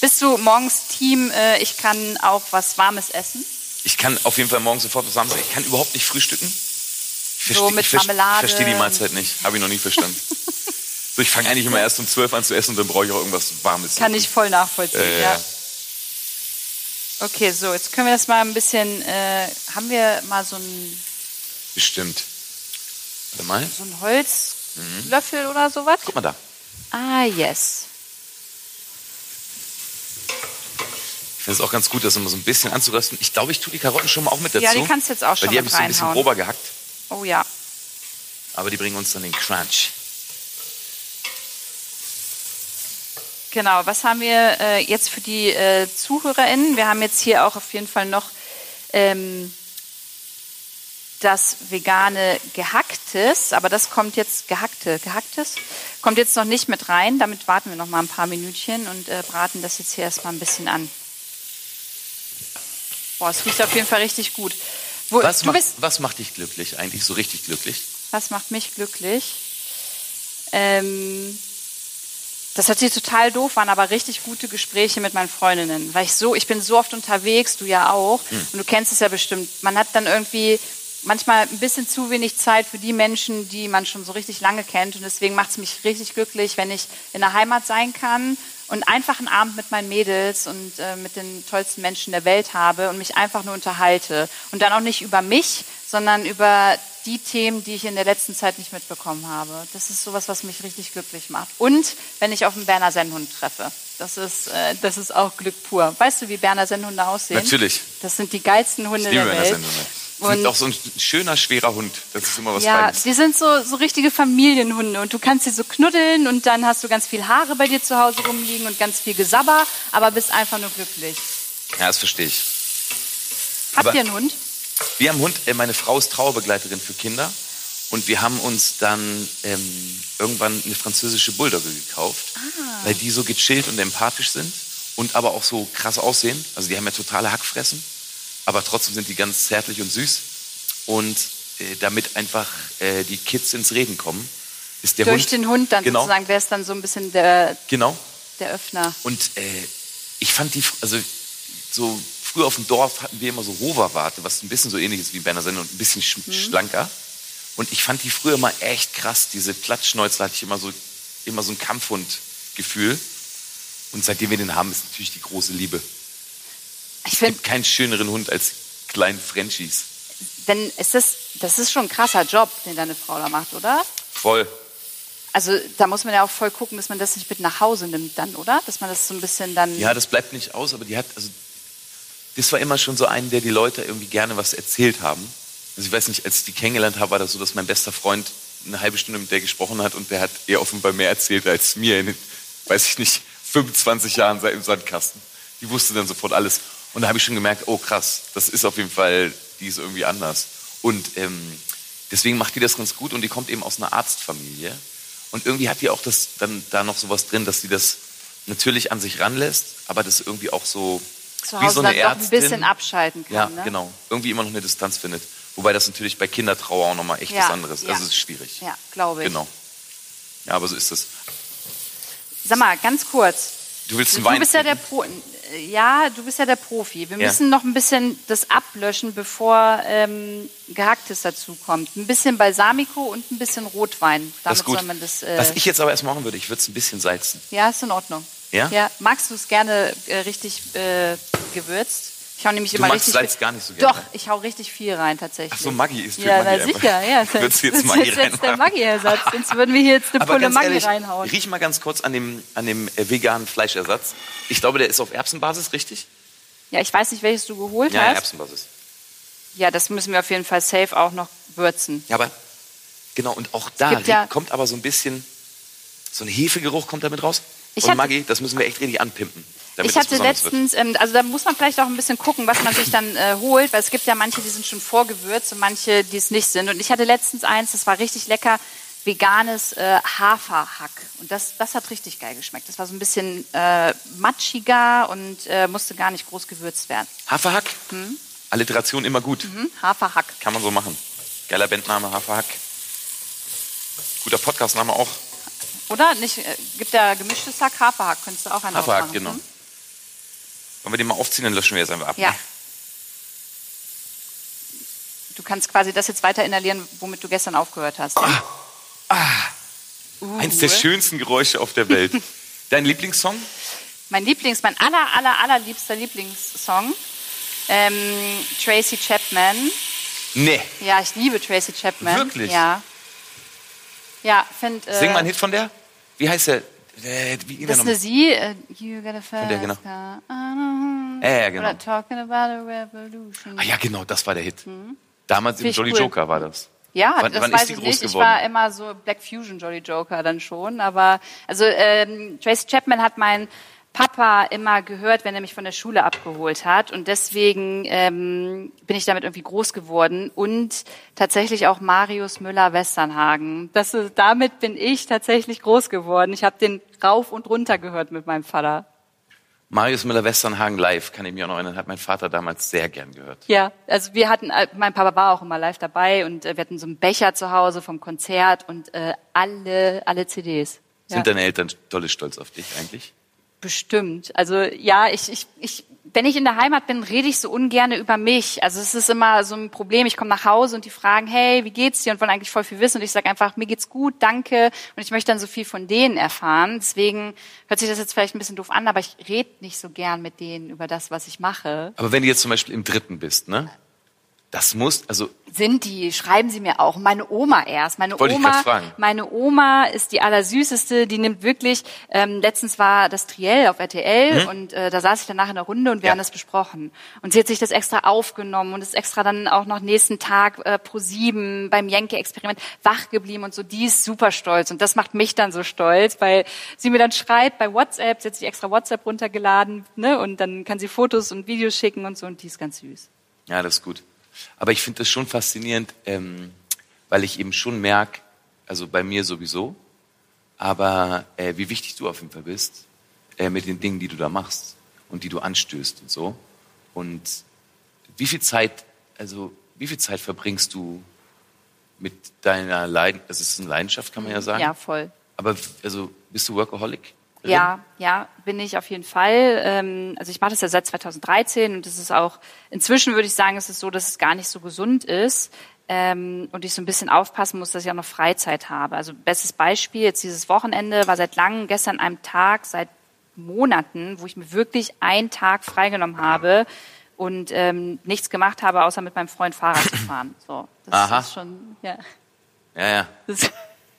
Speaker 4: Bist du morgens Team, äh, ich kann auch was Warmes essen?
Speaker 3: Ich kann auf jeden Fall morgen sofort was sagen. Ich kann überhaupt nicht frühstücken. Ich
Speaker 4: So mit
Speaker 3: verste-
Speaker 4: Marmelade.
Speaker 3: Ich verstehe die Mahlzeit nicht. Habe ich noch nie verstanden. so, ich fange eigentlich immer erst um 12 an zu essen und dann brauche ich auch irgendwas Warmes.
Speaker 4: Kann ich voll nachvollziehen,
Speaker 3: Äh,
Speaker 4: ja. Okay, so, jetzt können wir das mal ein bisschen, äh, haben wir mal so einen,
Speaker 3: Bestimmt. Warte mal.
Speaker 4: so einen Holzlöffel oder sowas?
Speaker 3: Guck mal da.
Speaker 4: Ah, yes.
Speaker 3: Ich finde es auch ganz gut, das immer so ein bisschen anzurösten. Ich glaube, ich tue die Karotten schon mal auch mit dazu.
Speaker 4: Ja, die kannst du jetzt auch schon
Speaker 3: Weil die habe
Speaker 4: mit
Speaker 3: ich so ein bisschen grober gehackt.
Speaker 4: Oh ja.
Speaker 3: Aber die bringen uns dann den Crunch.
Speaker 4: Genau, was haben wir äh, jetzt für die äh, ZuhörerInnen? Wir haben jetzt hier auch auf jeden Fall noch ähm, das vegane Gehacktes, aber das kommt jetzt, gehackte, gehacktes, kommt jetzt noch nicht mit rein. Damit warten wir noch mal ein paar Minütchen und äh, braten das jetzt hier erstmal ein bisschen an. Boah, es riecht auf jeden Fall richtig gut. Wo,
Speaker 3: Was, macht, was macht dich glücklich eigentlich, so richtig glücklich?
Speaker 4: was macht mich glücklich? Ähm, das hört sich total doof an, aber richtig gute Gespräche mit meinen Freundinnen. Weil ich so, ich bin so oft unterwegs, du ja auch, und du kennst es ja bestimmt. Man hat dann irgendwie manchmal ein bisschen zu wenig Zeit für die Menschen, die man schon so richtig lange kennt. Und deswegen macht es mich richtig glücklich, wenn ich in der Heimat sein kann und einfach einen Abend mit meinen Mädels und äh, mit den tollsten Menschen der Welt habe und mich einfach nur unterhalte. Und dann auch nicht über mich, sondern über die Themen, die ich in der letzten Zeit nicht mitbekommen habe. Das ist sowas, was mich richtig glücklich macht. Und wenn ich auf einen Berner Sennhund treffe. Das ist, äh, das ist auch Glück pur. Weißt du, wie Berner Sennhunde aussehen?
Speaker 3: Natürlich.
Speaker 4: Das sind die geilsten Hunde der Welt. Und-
Speaker 3: Sind auch so ein schöner, schwerer Hund. Das ist immer was
Speaker 4: ja,
Speaker 3: Feines.
Speaker 4: die sind so, so richtige Familienhunde und du kannst sie so knuddeln und dann hast du ganz viel Haare bei dir zu Hause rumliegen und ganz viel Gesabber, aber bist einfach nur glücklich.
Speaker 3: Ja, das verstehe ich.
Speaker 4: Habt
Speaker 3: Aber-
Speaker 4: ihr einen Hund?
Speaker 3: Wir haben einen Hund, äh, meine Frau ist Trauerbegleiterin für Kinder. Und wir haben uns dann ähm, irgendwann eine französische Bulldogge gekauft,
Speaker 4: Ah.
Speaker 3: weil die so gechillt und empathisch sind und aber auch so krass aussehen. Also die haben ja totale Hackfressen, aber trotzdem sind die ganz zärtlich und süß. Und äh, damit einfach äh, die Kids ins Reden kommen, ist der
Speaker 4: Durch
Speaker 3: Hund...
Speaker 4: den Hund dann
Speaker 3: genau,
Speaker 4: sozusagen wäre es dann so ein bisschen der,
Speaker 3: Genau.
Speaker 4: der Öffner.
Speaker 3: Und äh, ich fand die, also so früher auf dem Dorf hatten wir immer so Roverwarte, was ein bisschen so ähnlich ist wie Berner Senne und ein bisschen sch
Speaker 4: Mhm.
Speaker 3: schlanker. Und ich fand die früher mal echt krass. Diese Klatschschnäuzel hatte ich immer so, immer so ein Kampfhundgefühl. Und seitdem wir den haben, ist natürlich die große Liebe.
Speaker 4: Ich
Speaker 3: Es
Speaker 4: finde,
Speaker 3: gibt keinen schöneren Hund als kleinen Frenchies.
Speaker 4: wenn ist das, das ist schon ein krasser Job, den deine Frau da macht, oder?
Speaker 3: Voll.
Speaker 4: Also da muss man ja auch voll gucken, dass man das nicht mit nach Hause nimmt dann, oder? Dass man das so ein bisschen dann.
Speaker 3: Ja, das bleibt nicht aus, aber die hat, also, das war immer schon so ein, der die Leute irgendwie gerne was erzählt haben. Also ich weiß nicht, als ich die kennengelernt habe, war das so, dass mein bester Freund eine halbe Stunde mit der gesprochen hat und der hat ihr offenbar mehr erzählt als mir in, den, weiß ich nicht, 25 Jahren seit im Sandkasten. Die wusste dann sofort alles. Und da habe ich schon gemerkt, oh krass, das ist auf jeden Fall, die ist irgendwie anders. Und ähm, deswegen macht die das ganz gut und die kommt eben aus einer Arztfamilie. Und irgendwie hat die auch das, dann da noch sowas drin, dass sie das natürlich an sich ranlässt, aber das irgendwie auch so
Speaker 4: zu
Speaker 3: wie so eine
Speaker 4: doch ein
Speaker 3: Ärztin.
Speaker 4: bisschen abschalten kann.
Speaker 3: Ja,
Speaker 4: ne?
Speaker 3: genau. Irgendwie immer noch eine Distanz findet. Wobei das natürlich bei Kindertrauer auch nochmal echt
Speaker 4: Ja,
Speaker 3: was anderes ist.
Speaker 4: ja.
Speaker 3: Also es ist schwierig.
Speaker 4: Ja, glaube ich.
Speaker 3: Genau. Ja, aber so ist es.
Speaker 4: Sag mal, ganz kurz.
Speaker 3: Du willst einen
Speaker 4: Du
Speaker 3: Wein
Speaker 4: bist ja der? Pro ja, du bist ja der Profi. Wir
Speaker 3: Ja.
Speaker 4: müssen noch ein bisschen das ablöschen, bevor ähm, Gehacktes dazu kommt. Ein bisschen Balsamico und ein bisschen Rotwein. Damit
Speaker 3: Das ist gut.
Speaker 4: soll man das. Äh,
Speaker 3: Was ich jetzt aber erst machen würde, ich würde es ein bisschen salzen.
Speaker 4: ja, ist in Ordnung.
Speaker 3: Ja?
Speaker 4: Ja. Magst du es gerne äh, richtig äh, gewürzt? Ich hau nämlich
Speaker 3: Du
Speaker 4: immer richtig.
Speaker 3: Salz gar nicht so gerne.
Speaker 4: Doch, ich hau richtig viel rein tatsächlich.
Speaker 3: Ach so, Maggi ist für
Speaker 4: Ja,
Speaker 3: Maggi
Speaker 4: na sicher, ja.
Speaker 3: Ich würd's jetzt
Speaker 4: das
Speaker 3: Maggi
Speaker 4: ist jetzt der
Speaker 3: reinmachen.
Speaker 4: Maggi-Ersatz. Sonst würden wir hier jetzt eine
Speaker 3: Aber
Speaker 4: Pulle Maggi
Speaker 3: ehrlich,
Speaker 4: reinhauen.
Speaker 3: riech mal ganz kurz an dem, an dem äh, veganen Fleischersatz. Ich glaube, der ist auf Erbsenbasis, richtig?
Speaker 4: Ja, ich weiß nicht, welches du geholt
Speaker 3: Ja,
Speaker 4: hast.
Speaker 3: Erbsenbasis.
Speaker 4: Ja, das müssen wir auf jeden Fall safe auch noch würzen.
Speaker 3: Ja, aber genau, und auch da
Speaker 4: ja-
Speaker 3: kommt aber so ein bisschen, so ein Hefegeruch kommt damit raus.
Speaker 4: Ich
Speaker 3: und Maggi, das müssen wir echt richtig anpimpen.
Speaker 4: Ich hatte letztens, ähm, also da muss man vielleicht auch ein bisschen gucken, was man sich dann äh, holt, weil es gibt ja manche, die sind schon vorgewürzt und manche, die es nicht sind. Und ich hatte letztens eins, das war richtig lecker, veganes äh, Haferhack. Und das, das hat richtig geil geschmeckt. Das war so ein bisschen äh, matschiger und äh, musste gar nicht groß gewürzt werden.
Speaker 3: Haferhack? Alliteration immer gut.
Speaker 4: Hm? Haferhack.
Speaker 3: Kann man so machen. Geiler Bandname, Haferhack. Guter Podcastname auch.
Speaker 4: Oder? Nicht, äh, gibt ja gemischtes Hack, Haferhack. Könntest du auch einen
Speaker 3: Haferhack, genau.
Speaker 4: Hm?
Speaker 3: Wenn wir den mal aufziehen, dann löschen wir jetzt einfach ab.
Speaker 4: Ja.
Speaker 3: ne?
Speaker 4: Du kannst quasi das jetzt weiter inhalieren, womit du gestern aufgehört hast.
Speaker 3: Ah.
Speaker 4: Uh.
Speaker 3: Eins der schönsten Geräusche auf der Welt. Dein Lieblingssong?
Speaker 4: Mein Lieblings, mein aller, aller, allerliebster Lieblingssong. Ähm, Tracy Chapman.
Speaker 3: Nee.
Speaker 4: Ja, ich liebe Tracy Chapman.
Speaker 3: Wirklich?
Speaker 4: Ja. Ja, find, äh,
Speaker 3: Sing mal einen Hit von der. Wie heißt der? Äh, wie
Speaker 4: Das ist eine Sie. Äh, you got a fast
Speaker 3: der, genau.
Speaker 4: car.
Speaker 3: Ja, ja, genau.
Speaker 4: Oder Talking about a revolution.
Speaker 3: Ah ja, genau, das war der Hit. Damals im
Speaker 4: ich
Speaker 3: Jolly
Speaker 4: cool.
Speaker 3: Joker war das.
Speaker 4: Ja,
Speaker 3: Wann-
Speaker 4: das
Speaker 3: wann
Speaker 4: weiß ich nicht. Ich
Speaker 3: geworden?
Speaker 4: war immer so Black Fusion Jolly Joker dann schon. Aber also ähm, Tracy Chapman hat mein Papa immer gehört, wenn er mich von der Schule abgeholt hat. Und deswegen ähm, bin ich damit irgendwie groß geworden. Und tatsächlich auch Marius Müller-Westernhagen. Das ist, damit bin ich tatsächlich groß geworden. Ich habe den rauf und runter gehört mit meinem Vater.
Speaker 3: Marius Müller-Westernhagen live, kann ich mich auch noch erinnern, hat mein Vater damals sehr gern gehört.
Speaker 4: Ja, also wir hatten, äh, mein Papa war auch immer live dabei und äh, wir hatten so einen Becher zu Hause vom Konzert und äh, alle, alle CDs. Ja.
Speaker 3: Sind deine Eltern dolle stolz auf dich eigentlich?
Speaker 4: Bestimmt. Also ja, ich, ich, ich, wenn ich in der Heimat bin, rede ich so ungern über mich. Also es ist immer so ein Problem. Ich komme nach Hause und die fragen, hey, wie geht's dir? Und wollen eigentlich voll viel wissen. Und ich sage einfach, mir geht's gut, danke. Und ich möchte dann so viel von denen erfahren. Deswegen hört sich das jetzt vielleicht ein bisschen doof an, aber ich rede nicht so gern mit denen über das, was ich mache.
Speaker 3: Aber wenn du jetzt zum Beispiel im dritten bist, ne? Das muss, also
Speaker 4: Sind die, schreiben sie mir auch. Meine Oma erst. Meine
Speaker 3: Wollte
Speaker 4: Oma,
Speaker 3: fragen.
Speaker 4: meine Oma ist die allersüßeste. Die nimmt wirklich. Ähm, letztens war das Triell auf RTL und äh, da saß ich danach in der Runde und wir
Speaker 3: Mhm. Ja.
Speaker 4: haben das besprochen. Und sie hat sich das extra aufgenommen und ist extra dann auch noch nächsten Tag äh, pro sieben beim Jenke-Experiment wach geblieben und so. Die ist super stolz und das macht mich dann so stolz, weil sie mir dann schreibt bei WhatsApp, sie hat sich extra WhatsApp runtergeladen, ne? Und dann kann sie Fotos und Videos schicken und so und die ist ganz süß.
Speaker 3: Ja, das ist gut. Aber ich finde das schon faszinierend, ähm, weil ich eben schon merke, also bei mir sowieso, aber äh, wie wichtig du auf jeden Fall bist äh, mit den Dingen, die du da machst und die du anstößt und so. Und wie viel Zeit, also wie viel Zeit verbringst du mit deiner Leidenschaft, das ist eine Leidenschaft, kann man ja sagen.
Speaker 4: Ja, voll.
Speaker 3: Aber also bist du Workaholic?
Speaker 4: Ja, ja, bin ich auf jeden Fall. Ähm, also ich mache das ja seit 2013 und es ist auch, inzwischen würde ich sagen, es ist so, dass es gar nicht so gesund ist ähm, und ich so ein bisschen aufpassen muss, dass ich auch noch Freizeit habe. Also bestes Beispiel, jetzt dieses Wochenende war seit langem, gestern einem Tag, seit Monaten, wo ich mir wirklich einen Tag freigenommen habe und ähm, nichts gemacht habe, außer mit meinem Freund Fahrrad zu fahren. So, das
Speaker 3: Aha.
Speaker 4: ist schon, ja.
Speaker 3: Ja, ja.
Speaker 4: Das,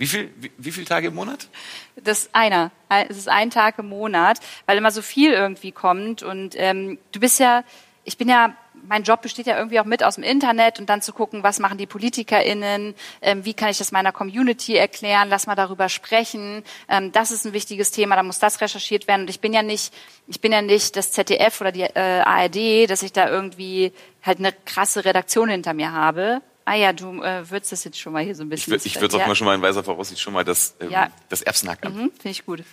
Speaker 3: Wie viel, wie, wie viele Tage im Monat?
Speaker 4: Das einer. Es ist ein Tag im Monat, weil immer so viel irgendwie kommt. Und ähm, du bist ja, ich bin ja, mein Job besteht ja irgendwie auch mit aus dem Internet und dann zu gucken, was machen die PolitikerInnen, ähm, wie kann ich das meiner Community erklären, lass mal darüber sprechen. Ähm, das ist ein wichtiges Thema, da muss das recherchiert werden. Und ich bin ja nicht, ich bin ja nicht das ZDF oder die äh, ARD, dass ich da irgendwie halt eine krasse Redaktion hinter mir habe. Ah ja, du äh, würdest das jetzt schon mal hier so ein
Speaker 3: Ich
Speaker 4: bisschen.
Speaker 3: würde ich würd auch
Speaker 4: ja.
Speaker 3: mal schon mal in weiser Voraussicht schon mal das, ähm,
Speaker 4: Ja.
Speaker 3: das Erbsenhack ab.
Speaker 4: Mhm, Finde ich gut.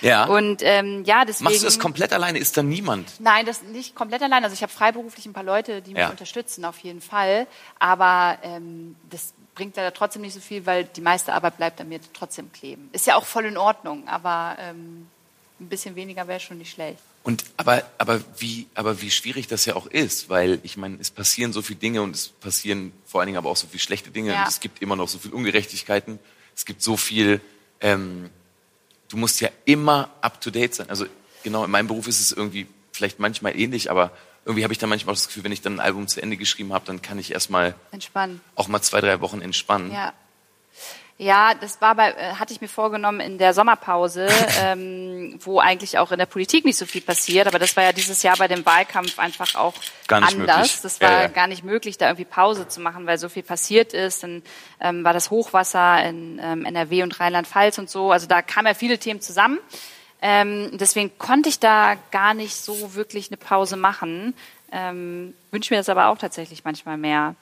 Speaker 3: Ja.
Speaker 4: Und ähm, ja, deswegen.
Speaker 3: Machst du das komplett alleine? Ist da niemand?
Speaker 4: Nein, das nicht komplett allein. Also ich habe freiberuflich ein paar Leute, die mich
Speaker 3: Ja.
Speaker 4: unterstützen, auf jeden Fall. Aber ähm, das bringt leider trotzdem nicht so viel, weil die meiste Arbeit bleibt an mir trotzdem kleben. Ist ja auch voll in Ordnung, aber ähm, ein bisschen weniger wäre schon nicht schlecht.
Speaker 3: Und aber aber wie aber wie schwierig das ja auch ist, weil ich meine, es passieren so viele Dinge und es passieren vor allen Dingen aber auch so viele schlechte Dinge.
Speaker 4: Ja.
Speaker 3: Und es gibt immer noch so viel Ungerechtigkeiten. Es gibt so viel. Ähm, du musst ja immer up to date sein. Also genau in meinem Beruf ist es irgendwie vielleicht manchmal ähnlich, aber irgendwie habe ich dann manchmal auch das Gefühl, wenn ich dann ein Album zu Ende geschrieben habe, dann kann ich erstmal
Speaker 4: Entspannen.
Speaker 3: auch mal zwei drei Wochen entspannen.
Speaker 4: Ja. Ja, das war bei, äh, hatte ich mir vorgenommen in der Sommerpause, ähm, wo eigentlich auch in der Politik nicht so viel passiert. Aber das war ja dieses Jahr bei dem Wahlkampf einfach auch anders.
Speaker 3: möglich.
Speaker 4: Das war
Speaker 3: Ja, ja.
Speaker 4: gar nicht möglich, da irgendwie Pause zu machen, weil so viel passiert ist. Dann ähm, war das Hochwasser in ähm, NRW und Rheinland-Pfalz und so. Also da kamen ja viele Themen zusammen. Ähm, deswegen konnte ich da gar nicht so wirklich eine Pause machen. Ähm, Wünsche mir das aber auch tatsächlich manchmal mehr.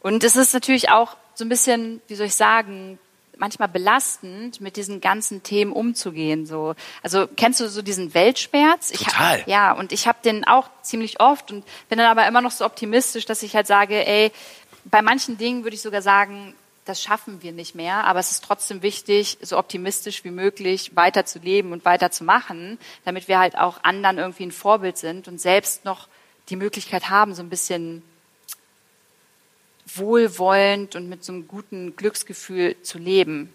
Speaker 4: Und es ist natürlich auch so ein bisschen, wie soll ich sagen, manchmal belastend, mit diesen ganzen Themen umzugehen. So, also kennst du so diesen Weltschmerz? Ich
Speaker 3: Total.
Speaker 4: Hab, ja, und ich habe den auch ziemlich oft und bin dann aber immer noch so optimistisch, dass ich halt sage, ey, bei manchen Dingen würde ich sogar sagen, das schaffen wir nicht mehr, aber es ist trotzdem wichtig, so optimistisch wie möglich weiter zu leben und weiter zu machen, damit wir halt auch anderen irgendwie ein Vorbild sind und selbst noch die Möglichkeit haben, so ein bisschen wohlwollend und mit so einem guten Glücksgefühl zu leben.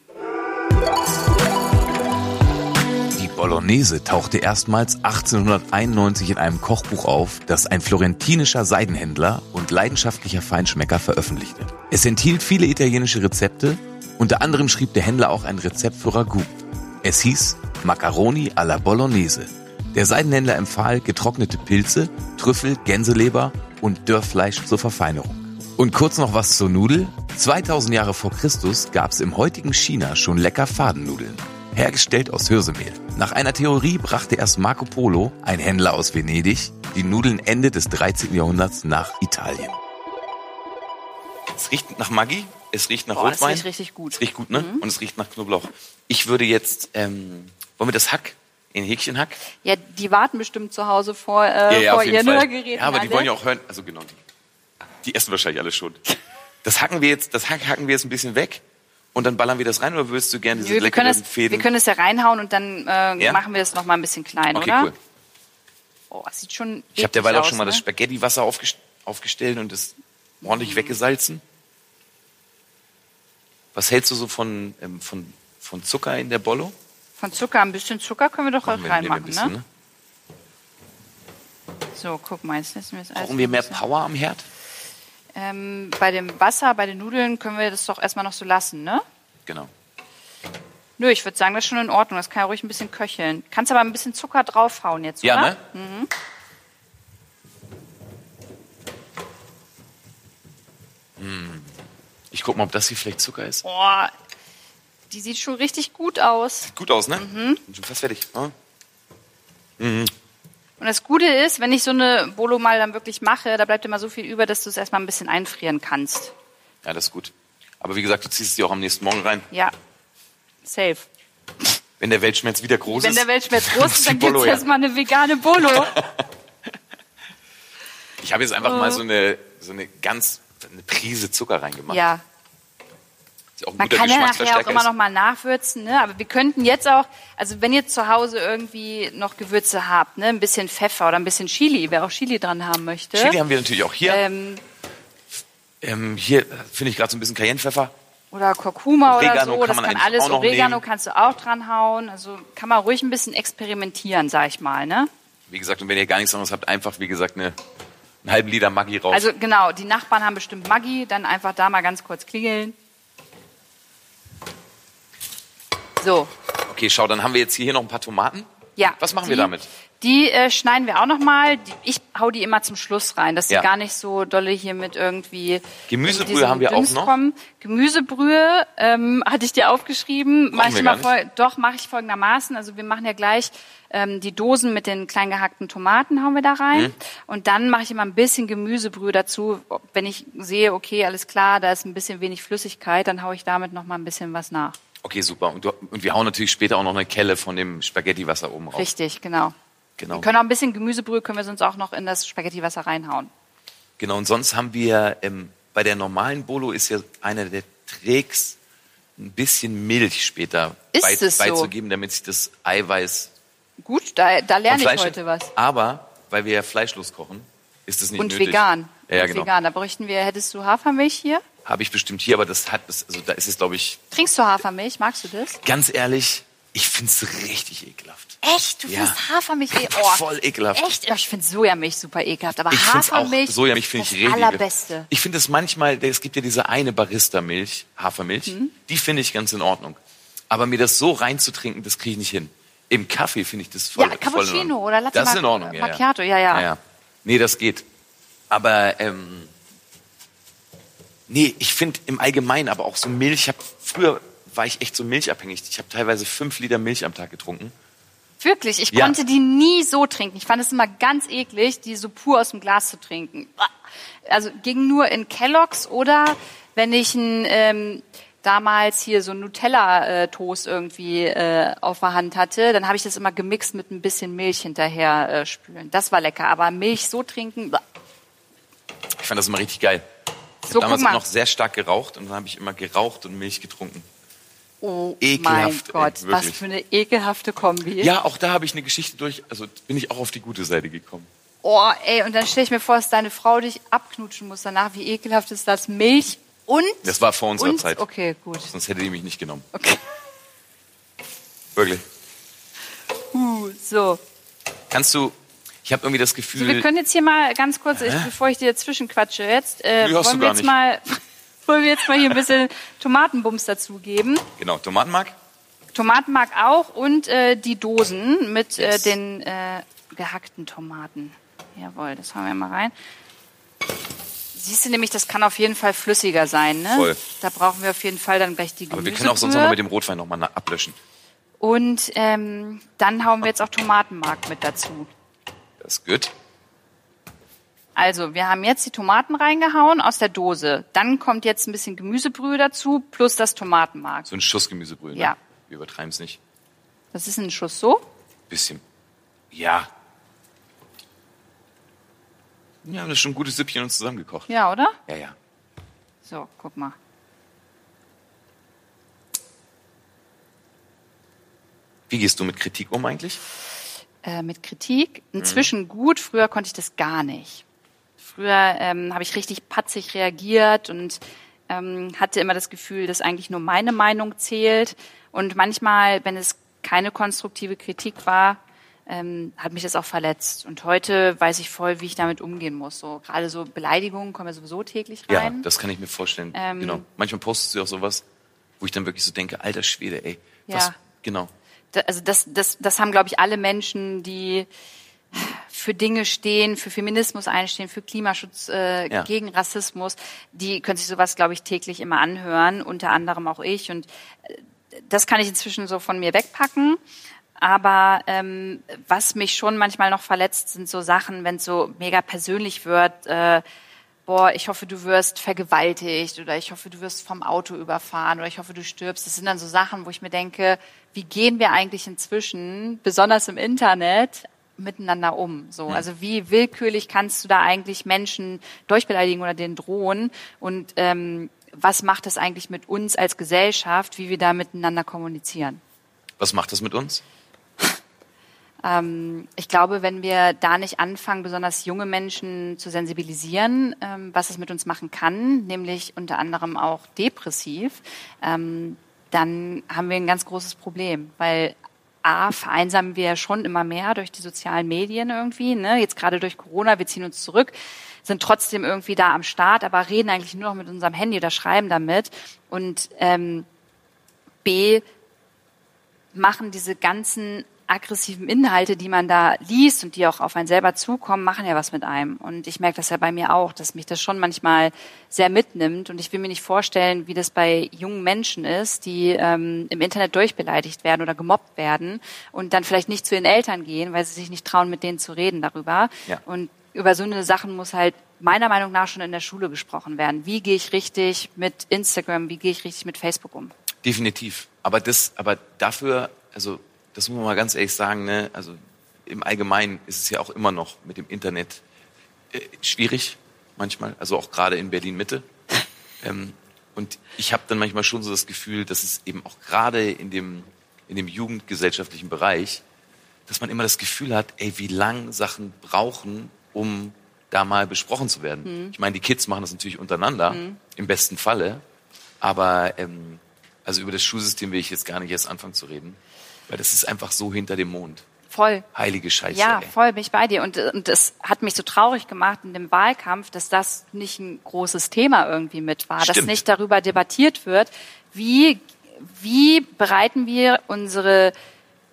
Speaker 2: Die Bolognese tauchte erstmals 1891 in einem Kochbuch auf, das ein florentinischer Seidenhändler und leidenschaftlicher Feinschmecker veröffentlichte. Es enthielt viele italienische Rezepte, unter anderem schrieb der Händler auch ein Rezept für Ragout. Es hieß Macaroni alla Bolognese. Der Seidenhändler empfahl getrocknete Pilze, Trüffel, Gänseleber und Dörrfleisch zur Verfeinerung. Und kurz noch was zur Nudel. 2000 Jahre vor Christus gab es im heutigen China schon lecker Fadennudeln. Hergestellt aus Hirsemehl. Nach einer Theorie brachte erst Marco Polo, ein Händler aus Venedig, die Nudeln Ende des 13. Jahrhunderts nach Italien.
Speaker 3: Es riecht nach Maggi, es riecht nach
Speaker 4: Boah,
Speaker 3: Rotwein.
Speaker 4: riecht richtig gut.
Speaker 3: Es riecht gut, ne? Und es riecht nach Knoblauch. Ich würde jetzt, ähm, wollen wir das Hack in Häkchenhack?
Speaker 4: Ja, die warten bestimmt zu Hause vor, äh, vor ihren Hörgeräten.
Speaker 3: Ja, aber die
Speaker 4: alle.
Speaker 3: wollen ja auch hören. Also genau, die, essen wahrscheinlich alle schon. Das hacken wir jetzt, das Hack hacken wir jetzt ein bisschen weg und dann ballern wir das rein oder würdest du gerne diese
Speaker 4: Nö, wir, können
Speaker 3: leckeren
Speaker 4: es,
Speaker 3: Fäden?
Speaker 4: wir können es ja reinhauen und dann äh,
Speaker 3: Ja?
Speaker 4: machen wir es noch mal ein bisschen klein,
Speaker 3: okay,
Speaker 4: oder?
Speaker 3: cool.
Speaker 4: Oh, das sieht schon
Speaker 3: Ich habe derweil auch schon mal das
Speaker 4: ne?
Speaker 3: Spaghetti-Wasser aufgest aufgestellt und das ordentlich
Speaker 4: Mhm.
Speaker 3: weggesalzen. Was hältst du so von, ähm, von, von Zucker in der Bollo?
Speaker 4: Von Zucker, ein bisschen Zucker können wir doch
Speaker 3: ein
Speaker 4: reinmachen,
Speaker 3: bisschen,
Speaker 4: ne? So, guck mal, jetzt lassen wir es
Speaker 3: Brauchen wir mehr Power am Herd?
Speaker 4: Ähm, bei dem Wasser, bei den Nudeln können wir das doch erstmal noch so lassen, ne?
Speaker 3: Genau.
Speaker 4: Nö, ich würde sagen, das ist schon in Ordnung. Das kann ja ruhig ein bisschen köcheln. Kannst aber ein bisschen Zucker draufhauen jetzt,
Speaker 3: Ja,
Speaker 4: oder?
Speaker 3: ne? Ich guck mal, ob das hier vielleicht Zucker ist.
Speaker 4: Boah, die sieht schon richtig gut aus.
Speaker 3: Gut aus, ne?
Speaker 4: Mhm.
Speaker 3: Bin schon fast fertig. Ja?
Speaker 4: Und das Gute ist, wenn ich so eine Bolo mal dann wirklich mache, da bleibt immer so viel über, dass du es erstmal ein bisschen einfrieren kannst.
Speaker 3: ja, das ist gut. Aber wie gesagt, du ziehst es dir auch am nächsten Morgen rein.
Speaker 4: Ja, safe.
Speaker 3: Wenn der Weltschmerz wieder groß
Speaker 4: Wenn
Speaker 3: ist.
Speaker 4: der Weltschmerz groß ist, dann gibt's
Speaker 3: Bolo her.
Speaker 4: erstmal eine vegane Bolo.
Speaker 3: Ich habe jetzt einfach mal so eine, so eine ganz eine Prise Zucker reingemacht.
Speaker 4: ja,
Speaker 3: Ist ja auch ein
Speaker 4: Man kann ja nachher auch immer noch mal nachwürzen, ne? Aber wir könnten jetzt auch, also wenn ihr zu Hause irgendwie noch Gewürze habt, ne, ein bisschen Pfeffer oder ein bisschen Chili, wer auch Chili dran haben möchte.
Speaker 3: Chili haben wir natürlich auch hier.
Speaker 4: ähm,
Speaker 3: Ähm, hier finde ich gerade so ein bisschen Cayennepfeffer.
Speaker 4: oder Kurkuma oder
Speaker 3: Oregano
Speaker 4: so,
Speaker 3: kann
Speaker 4: das kann alles. Oregano
Speaker 3: nehmen.
Speaker 4: kannst du auch dran hauen. Also kann man ruhig ein bisschen experimentieren, sag ich mal, ne?
Speaker 3: Wie gesagt, und wenn ihr gar nichts anderes habt, einfach, wie gesagt, eine, einen halben Liter Maggi rauf.
Speaker 4: Also genau, die Nachbarn haben bestimmt Maggi, dann einfach da mal ganz kurz klingeln. So,
Speaker 3: okay, schau, dann haben wir jetzt hier noch ein paar Tomaten.
Speaker 4: Ja.
Speaker 3: Was machen
Speaker 4: die,
Speaker 3: wir damit?
Speaker 4: Die äh, schneiden wir auch nochmal. Ich hau die immer zum Schluss rein, dass die
Speaker 3: Ja.
Speaker 4: gar nicht so dolle hier mit irgendwie.
Speaker 3: Gemüsebrühe haben wir auch
Speaker 4: Dünst
Speaker 3: noch.
Speaker 4: Kommen. Gemüsebrühe ähm, hatte ich dir aufgeschrieben. Mach ich immer voll, doch, mache ich folgendermaßen. Also wir machen ja gleich ähm, die Dosen mit den klein gehackten Tomaten hauen wir da rein.
Speaker 3: Mhm.
Speaker 4: Und dann mache ich immer ein bisschen Gemüsebrühe dazu. Wenn ich sehe, okay, alles klar, da ist ein bisschen wenig Flüssigkeit, dann hau ich damit noch mal ein bisschen was nach.
Speaker 3: Okay, super. Und, du, und wir hauen natürlich später auch noch eine Kelle von dem Spaghettiwasser oben rauf.
Speaker 4: Richtig, genau.
Speaker 3: Genau.
Speaker 4: Wir können auch ein bisschen Gemüsebrühe, können wir sonst auch noch in das Spaghettiwasser reinhauen.
Speaker 3: Genau, und sonst haben wir, ähm, bei der normalen Bolo ist ja einer der Tricks, ein bisschen Milch später bei,
Speaker 4: so?
Speaker 3: beizugeben, damit sich das Eiweiß
Speaker 4: Gut, da, da lerne ich heute was.
Speaker 3: Aber, weil wir ja fleischlos kochen, ist es nicht
Speaker 4: Und
Speaker 3: nötig.
Speaker 4: vegan.
Speaker 3: Ja, ja
Speaker 4: Und
Speaker 3: genau.
Speaker 4: vegan. Da bräuchten wir, hättest du Hafermilch hier?
Speaker 3: Habe ich bestimmt hier, aber das hat, also da ist es, glaube ich,
Speaker 4: Trinkst du Hafermilch? Magst du das?
Speaker 3: ganz ehrlich, ich finde es richtig ekelhaft.
Speaker 4: Echt? Du
Speaker 3: Ja.
Speaker 4: findest Hafermilch eh oh.
Speaker 3: Voll ekelhaft.
Speaker 4: Echt? Ich finde Sojamilch super ekelhaft, aber
Speaker 3: Ich finde auch,
Speaker 4: Hafermilch
Speaker 3: Sojamilch finde ich
Speaker 4: das
Speaker 3: richtig.
Speaker 4: allerbeste.
Speaker 3: Ich finde es manchmal, es gibt ja diese eine Barista-Milch, Hafermilch,
Speaker 4: Mhm.
Speaker 3: die finde ich ganz in Ordnung. Aber mir das so reinzutrinken, das kriege ich nicht hin. Im Kaffee finde ich das voll,
Speaker 4: Ja,
Speaker 3: voll in
Speaker 4: Cappuccino
Speaker 3: Ordnung.
Speaker 4: oder Latte
Speaker 3: Das ist in Ordnung, ja,
Speaker 4: Macchiato, ja, ja.
Speaker 3: ja, ja. Nee, das geht. Aber, ähm, nee, ich finde im Allgemeinen, aber auch so Milch, ich hab, früher war ich echt so milchabhängig. Ich habe teilweise fünf Liter Milch am Tag getrunken.
Speaker 4: Wirklich, ich
Speaker 3: Ja.
Speaker 4: konnte die nie so trinken. Ich fand es immer ganz eklig, die so pur aus dem Glas zu trinken. Also ging nur in Kelloggs oder wenn ich ein, ähm, damals hier so Nutella-Toast irgendwie äh, auf der Hand hatte, dann habe ich das immer gemixt mit ein bisschen Milch hinterher äh, spülen. Das war lecker, aber Milch so trinken.
Speaker 3: Ich fand das immer richtig geil. Ich
Speaker 4: So,
Speaker 3: habe damals noch sehr stark geraucht und dann habe ich immer geraucht und Milch getrunken.
Speaker 4: oh
Speaker 3: Ekelhaft,
Speaker 4: mein Gott,
Speaker 3: ey,
Speaker 4: was für eine ekelhafte Kombi.
Speaker 3: Ja, auch da habe ich eine Geschichte durch, also bin ich auch auf die gute Seite gekommen.
Speaker 4: Oh, ey, und dann stelle ich mir vor, dass deine Frau dich abknutschen muss danach. Wie ekelhaft ist das? Milch und...
Speaker 3: Das war vor unserer
Speaker 4: und,
Speaker 3: Zeit.
Speaker 4: Okay, gut.
Speaker 3: Sonst hätte die mich nicht genommen.
Speaker 4: Okay.
Speaker 3: Wirklich.
Speaker 4: Uh, so.
Speaker 3: Kannst du, ich habe irgendwie das
Speaker 4: so. Wir
Speaker 3: Gefühl,
Speaker 4: können jetzt hier mal ganz kurz, ich, bevor ich dir dazwischen quatsche jetzt, äh, wollen wir jetzt
Speaker 3: nicht.
Speaker 4: mal... Wollen wir jetzt mal hier ein bisschen Tomatenbums dazugeben?
Speaker 3: genau, Tomatenmark,
Speaker 4: Tomatenmark auch und äh, die Dosen mit
Speaker 3: Yes.
Speaker 4: äh, den äh, gehackten Tomaten. Jawohl, das hauen wir mal rein. Siehst du nämlich, das kann auf jeden Fall flüssiger sein, ne?
Speaker 3: Voll.
Speaker 4: Da brauchen wir auf jeden Fall dann gleich die
Speaker 3: aber wir können auch sonst noch mal mit dem Rotwein noch mal na- ablöschen.
Speaker 4: Und ähm, dann hauen wir jetzt auch Tomatenmark mit dazu.
Speaker 3: Das ist gut.
Speaker 4: Also, wir haben jetzt die Tomaten reingehauen aus der Dose. Dann kommt jetzt ein bisschen Gemüsebrühe dazu, plus das Tomatenmark.
Speaker 3: So ein Schuss Gemüsebrühe. Ne?
Speaker 4: Ja.
Speaker 3: Wir übertreiben es nicht.
Speaker 4: Das ist ein Schuss so.
Speaker 3: Bisschen. Ja. Ja, das ist schon ein gutes Süppchen uns zusammengekocht.
Speaker 4: Ja, oder?
Speaker 3: Ja, ja.
Speaker 4: So, guck mal.
Speaker 3: Wie gehst du mit Kritik um eigentlich?
Speaker 4: Äh, mit Kritik.
Speaker 3: Mhm.
Speaker 4: Inzwischen gut, früher konnte ich das gar nicht. Früher ähm, habe ich richtig patzig reagiert und ähm, hatte immer das Gefühl, dass eigentlich nur meine Meinung zählt. Und manchmal, wenn es keine konstruktive Kritik war, ähm, hat mich das auch verletzt. Und heute weiß ich voll, wie ich damit umgehen muss. So gerade so Beleidigungen kommen ja sowieso täglich
Speaker 3: Ja,
Speaker 4: rein.
Speaker 3: das kann ich mir vorstellen.
Speaker 4: Ähm,
Speaker 3: genau. Manchmal postest du auch sowas, wo ich dann wirklich so denke, alter Schwede, ey. Was?
Speaker 4: Ja.
Speaker 3: Genau.
Speaker 4: Also das, das, das haben, glaube ich, alle Menschen, die für Dinge stehen, für Feminismus einstehen, für Klimaschutz, äh,
Speaker 3: Ja.
Speaker 4: gegen Rassismus, die können sich sowas, glaube ich, täglich immer anhören, unter anderem auch ich. Und äh, das kann ich inzwischen so von mir wegpacken. Aber ähm, was mich schon manchmal noch verletzt, sind so Sachen, wenn es so mega persönlich wird. Äh, boah, ich hoffe, du wirst vergewaltigt oder ich hoffe, du wirst vom Auto überfahren oder ich hoffe, du stirbst. Das sind dann so Sachen, wo ich mir denke, wie gehen wir eigentlich inzwischen, besonders im Internet, miteinander um? So, also wie willkürlich kannst du da eigentlich Menschen durchbeleidigen oder denen drohen? Und ähm, was macht das eigentlich mit uns als Gesellschaft, wie wir da miteinander kommunizieren?
Speaker 3: Was macht das mit uns?
Speaker 4: Ähm, ich glaube, wenn wir da nicht anfangen, besonders junge Menschen zu sensibilisieren, ähm, was es mit uns machen kann, nämlich unter anderem auch depressiv, ähm, dann haben wir ein ganz großes Problem, weil A, vereinsamen wir schon immer mehr durch die sozialen Medien irgendwie, ne? jetzt gerade durch Corona, wir ziehen uns zurück, sind trotzdem irgendwie da am Start, aber reden eigentlich nur noch mit unserem Handy oder schreiben damit und ähm, B, machen diese ganzen aggressiven Inhalte, die man da liest und die auch auf einen selber zukommen, machen ja was mit einem. Und ich merke das ja bei mir auch, dass mich das schon manchmal sehr mitnimmt. Und ich will mir nicht vorstellen, wie das bei jungen Menschen ist, die ähm, im Internet durchbeleidigt werden oder gemobbt werden und dann vielleicht nicht zu ihren Eltern gehen, weil sie sich nicht trauen, mit denen zu reden darüber.
Speaker 3: Ja.
Speaker 4: Und über so eine Sachen muss halt meiner Meinung nach schon in der Schule gesprochen werden. Wie gehe ich richtig mit Instagram, wie gehe ich richtig mit Facebook um?
Speaker 3: Definitiv. Aber das, aber dafür, also das muss man mal ganz ehrlich sagen, ne? Also im Allgemeinen ist es ja auch immer noch mit dem Internet äh, schwierig manchmal, also auch gerade in Berlin Mitte. Ähm, und ich habe dann manchmal schon so das Gefühl, dass es eben auch gerade in dem in dem jugendgesellschaftlichen Bereich dass man immer das Gefühl hat, ey, wie lang Sachen brauchen, um da mal besprochen zu werden. Ich meine, die Kids machen das natürlich untereinander, im besten Falle. Aber ähm, also über das Schulsystem will ich jetzt gar nicht erst anfangen zu reden, weil das ist einfach so hinter dem Mond.
Speaker 4: Voll.
Speaker 3: Heilige Scheiße.
Speaker 4: Ja,
Speaker 3: ey.
Speaker 4: voll bin ich bei dir. Und, und es hat mich so traurig gemacht in dem Wahlkampf, dass das nicht ein großes Thema irgendwie mit war, dass
Speaker 3: Stimmt.
Speaker 4: nicht darüber debattiert wird, wie, wie bereiten wir unsere,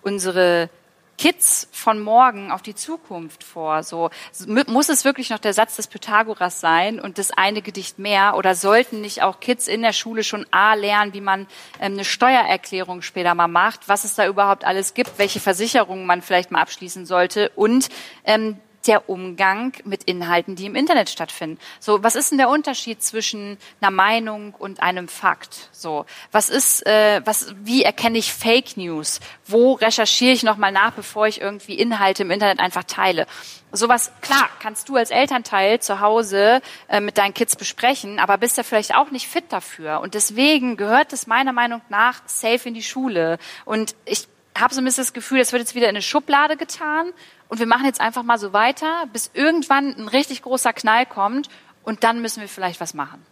Speaker 4: unsere Kids von morgen auf die Zukunft vor. So mu- muss es wirklich noch der Satz des Pythagoras sein und das eine Gedicht mehr oder sollten nicht auch Kids in der Schule schon a lernen, wie man ähm, eine Steuererklärung später mal macht, was es da überhaupt alles gibt, welche Versicherungen man vielleicht mal abschließen sollte und ähm, der Umgang mit Inhalten, die im Internet stattfinden. So, was ist denn der Unterschied zwischen einer Meinung und einem Fakt? So, was ist, äh, was, wie erkenne ich Fake News? Wo recherchiere ich nochmal nach, bevor ich irgendwie Inhalte im Internet einfach teile? Sowas, klar, kannst du als Elternteil zu Hause äh, mit deinen Kids besprechen, aber bist ja vielleicht auch nicht fit dafür. Und deswegen gehört es meiner Meinung nach safe in die Schule. Und ich habe so ein bisschen das Gefühl, es wird jetzt wieder in eine Schublade getan und wir machen jetzt einfach mal so weiter, bis irgendwann ein richtig großer Knall kommt und dann müssen wir vielleicht was machen.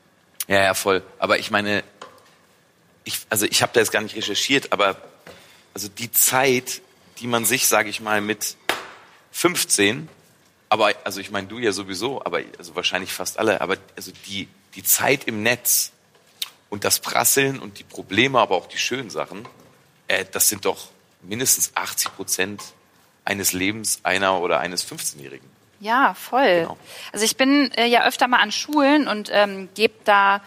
Speaker 3: Ja, ja, voll. Aber ich meine, ich, also ich habe da jetzt gar nicht recherchiert, aber also die Zeit, die man sich, sage ich mal, mit 15, aber also ich meine du ja sowieso, aber also wahrscheinlich fast alle, aber also die die Zeit im Netz und das Prasseln und die Probleme, aber auch die schönen Sachen, äh, das sind doch mindestens 80 Prozent eines Lebens einer oder eines 15-Jährigen.
Speaker 4: Ja, voll.
Speaker 3: Genau.
Speaker 4: Also ich bin äh, ja öfter mal an Schulen und ähm, gebe da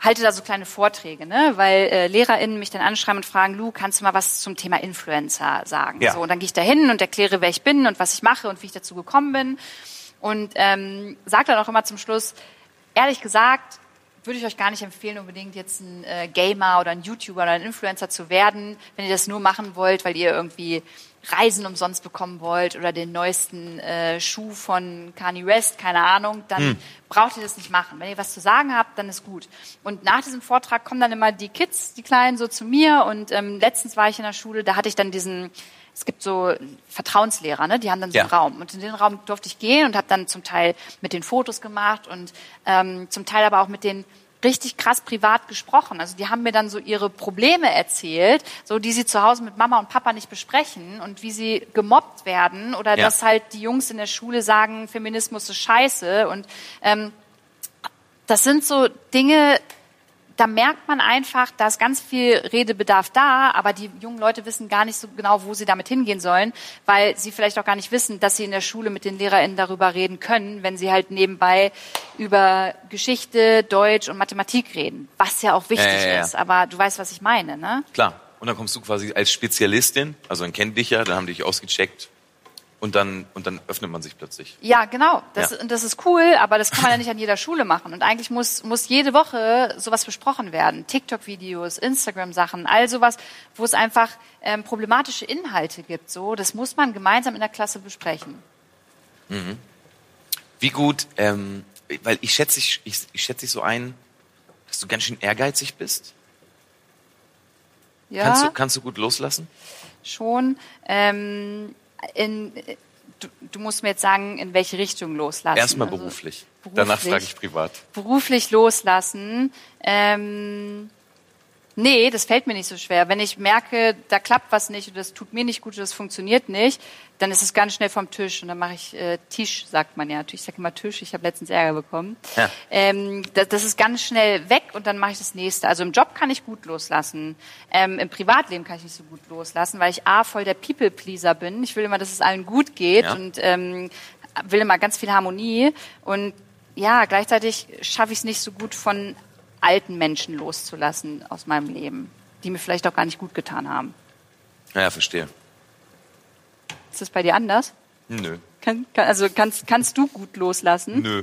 Speaker 4: halte da so kleine Vorträge, ne? weil äh, LehrerInnen mich dann anschreiben und fragen, Lu, kannst du mal was zum Thema Influencer sagen?
Speaker 3: Ja.
Speaker 4: So, und dann gehe ich da hin und erkläre, wer ich bin und was ich mache und wie ich dazu gekommen bin. Und ähm, sage dann auch immer zum Schluss, ehrlich gesagt, würde ich euch gar nicht empfehlen, unbedingt jetzt ein äh, Gamer oder ein YouTuber oder ein Influencer zu werden, wenn ihr das nur machen wollt, weil ihr irgendwie Reisen umsonst bekommen wollt oder den neuesten äh, Schuh von Kanye West, keine Ahnung, dann braucht ihr das nicht machen. Wenn ihr was zu sagen habt, dann ist gut. Und nach diesem Vortrag kommen dann immer die Kids, die Kleinen, so zu mir. Und ähm, letztens war ich in der Schule, da hatte ich dann diesen, es gibt so Vertrauenslehrer, ne? die haben dann so einen
Speaker 3: Ja.
Speaker 4: Raum. Und in den Raum durfte ich gehen und habe dann zum Teil mit den Fotos gemacht und ähm, zum Teil aber auch mit den richtig krass privat gesprochen. Also die haben mir dann so ihre Probleme erzählt, so die sie zu Hause mit Mama und Papa nicht besprechen und wie sie gemobbt werden oder
Speaker 3: Ja.
Speaker 4: dass halt die Jungs in der Schule sagen, Feminismus ist scheiße und ähm, das sind so Dinge, da merkt man einfach, da ist ganz viel Redebedarf da, aber die jungen Leute wissen gar nicht so genau, wo sie damit hingehen sollen, weil sie vielleicht auch gar nicht wissen, dass sie in der Schule mit den LehrerInnen darüber reden können, wenn sie halt nebenbei über Geschichte, Deutsch und Mathematik reden, was ja auch wichtig
Speaker 3: Ja, ja, ja.
Speaker 4: ist. Aber du weißt, was ich meine, ne?
Speaker 3: Klar. Und dann kommst du quasi als Spezialistin, also dann kennen dich ja, dann haben die dich ausgecheckt und dann, und dann öffnet man sich plötzlich.
Speaker 4: Ja, genau. Das,
Speaker 3: Ja.
Speaker 4: das ist cool, aber das kann man ja nicht an jeder Schule machen. Und eigentlich muss, muss jede Woche sowas besprochen werden. TikTok-Videos, Instagram-Sachen, all sowas, wo es einfach ähm, problematische Inhalte gibt. So, das muss man gemeinsam in der Klasse besprechen.
Speaker 3: Wie gut, ähm, weil ich schätze dich, ich, ich schätze dich so ein, dass du ganz schön ehrgeizig bist.
Speaker 4: Ja,
Speaker 3: Kannst, du, kannst du gut loslassen?
Speaker 4: schon. Ähm, in, du, du musst mir jetzt sagen, in welche Richtung loslassen.
Speaker 3: Erstmal
Speaker 4: Also,
Speaker 3: beruflich.
Speaker 4: beruflich.
Speaker 3: Danach frage ich privat.
Speaker 4: beruflich loslassen. Ähm, nee, das fällt mir nicht so schwer. Wenn ich merke, da klappt was nicht oder das tut mir nicht gut oder das funktioniert nicht, dann ist es ganz schnell vom Tisch und dann mache ich äh, Tisch, sagt man ja. Natürlich, ich sage immer Tisch, ich habe letztens Ärger bekommen.
Speaker 3: Ja.
Speaker 4: Ähm, das, das ist ganz schnell weg und dann mache ich das nächste. Also im Job kann ich gut loslassen. Ähm, Im Privatleben kann ich nicht so gut loslassen, weil ich A, voll der People-Pleaser bin. Ich will immer, dass es allen gut geht
Speaker 3: Ja.
Speaker 4: und ähm, will immer ganz viel Harmonie und ja, gleichzeitig schaffe ich es nicht so gut von alten Menschen loszulassen aus meinem Leben, die mir vielleicht auch gar nicht gut getan haben.
Speaker 3: Ja, verstehe.
Speaker 4: Ist das bei dir anders?
Speaker 3: Nö.
Speaker 4: Kann, kann, also kannst, kannst du gut loslassen?
Speaker 3: Nö.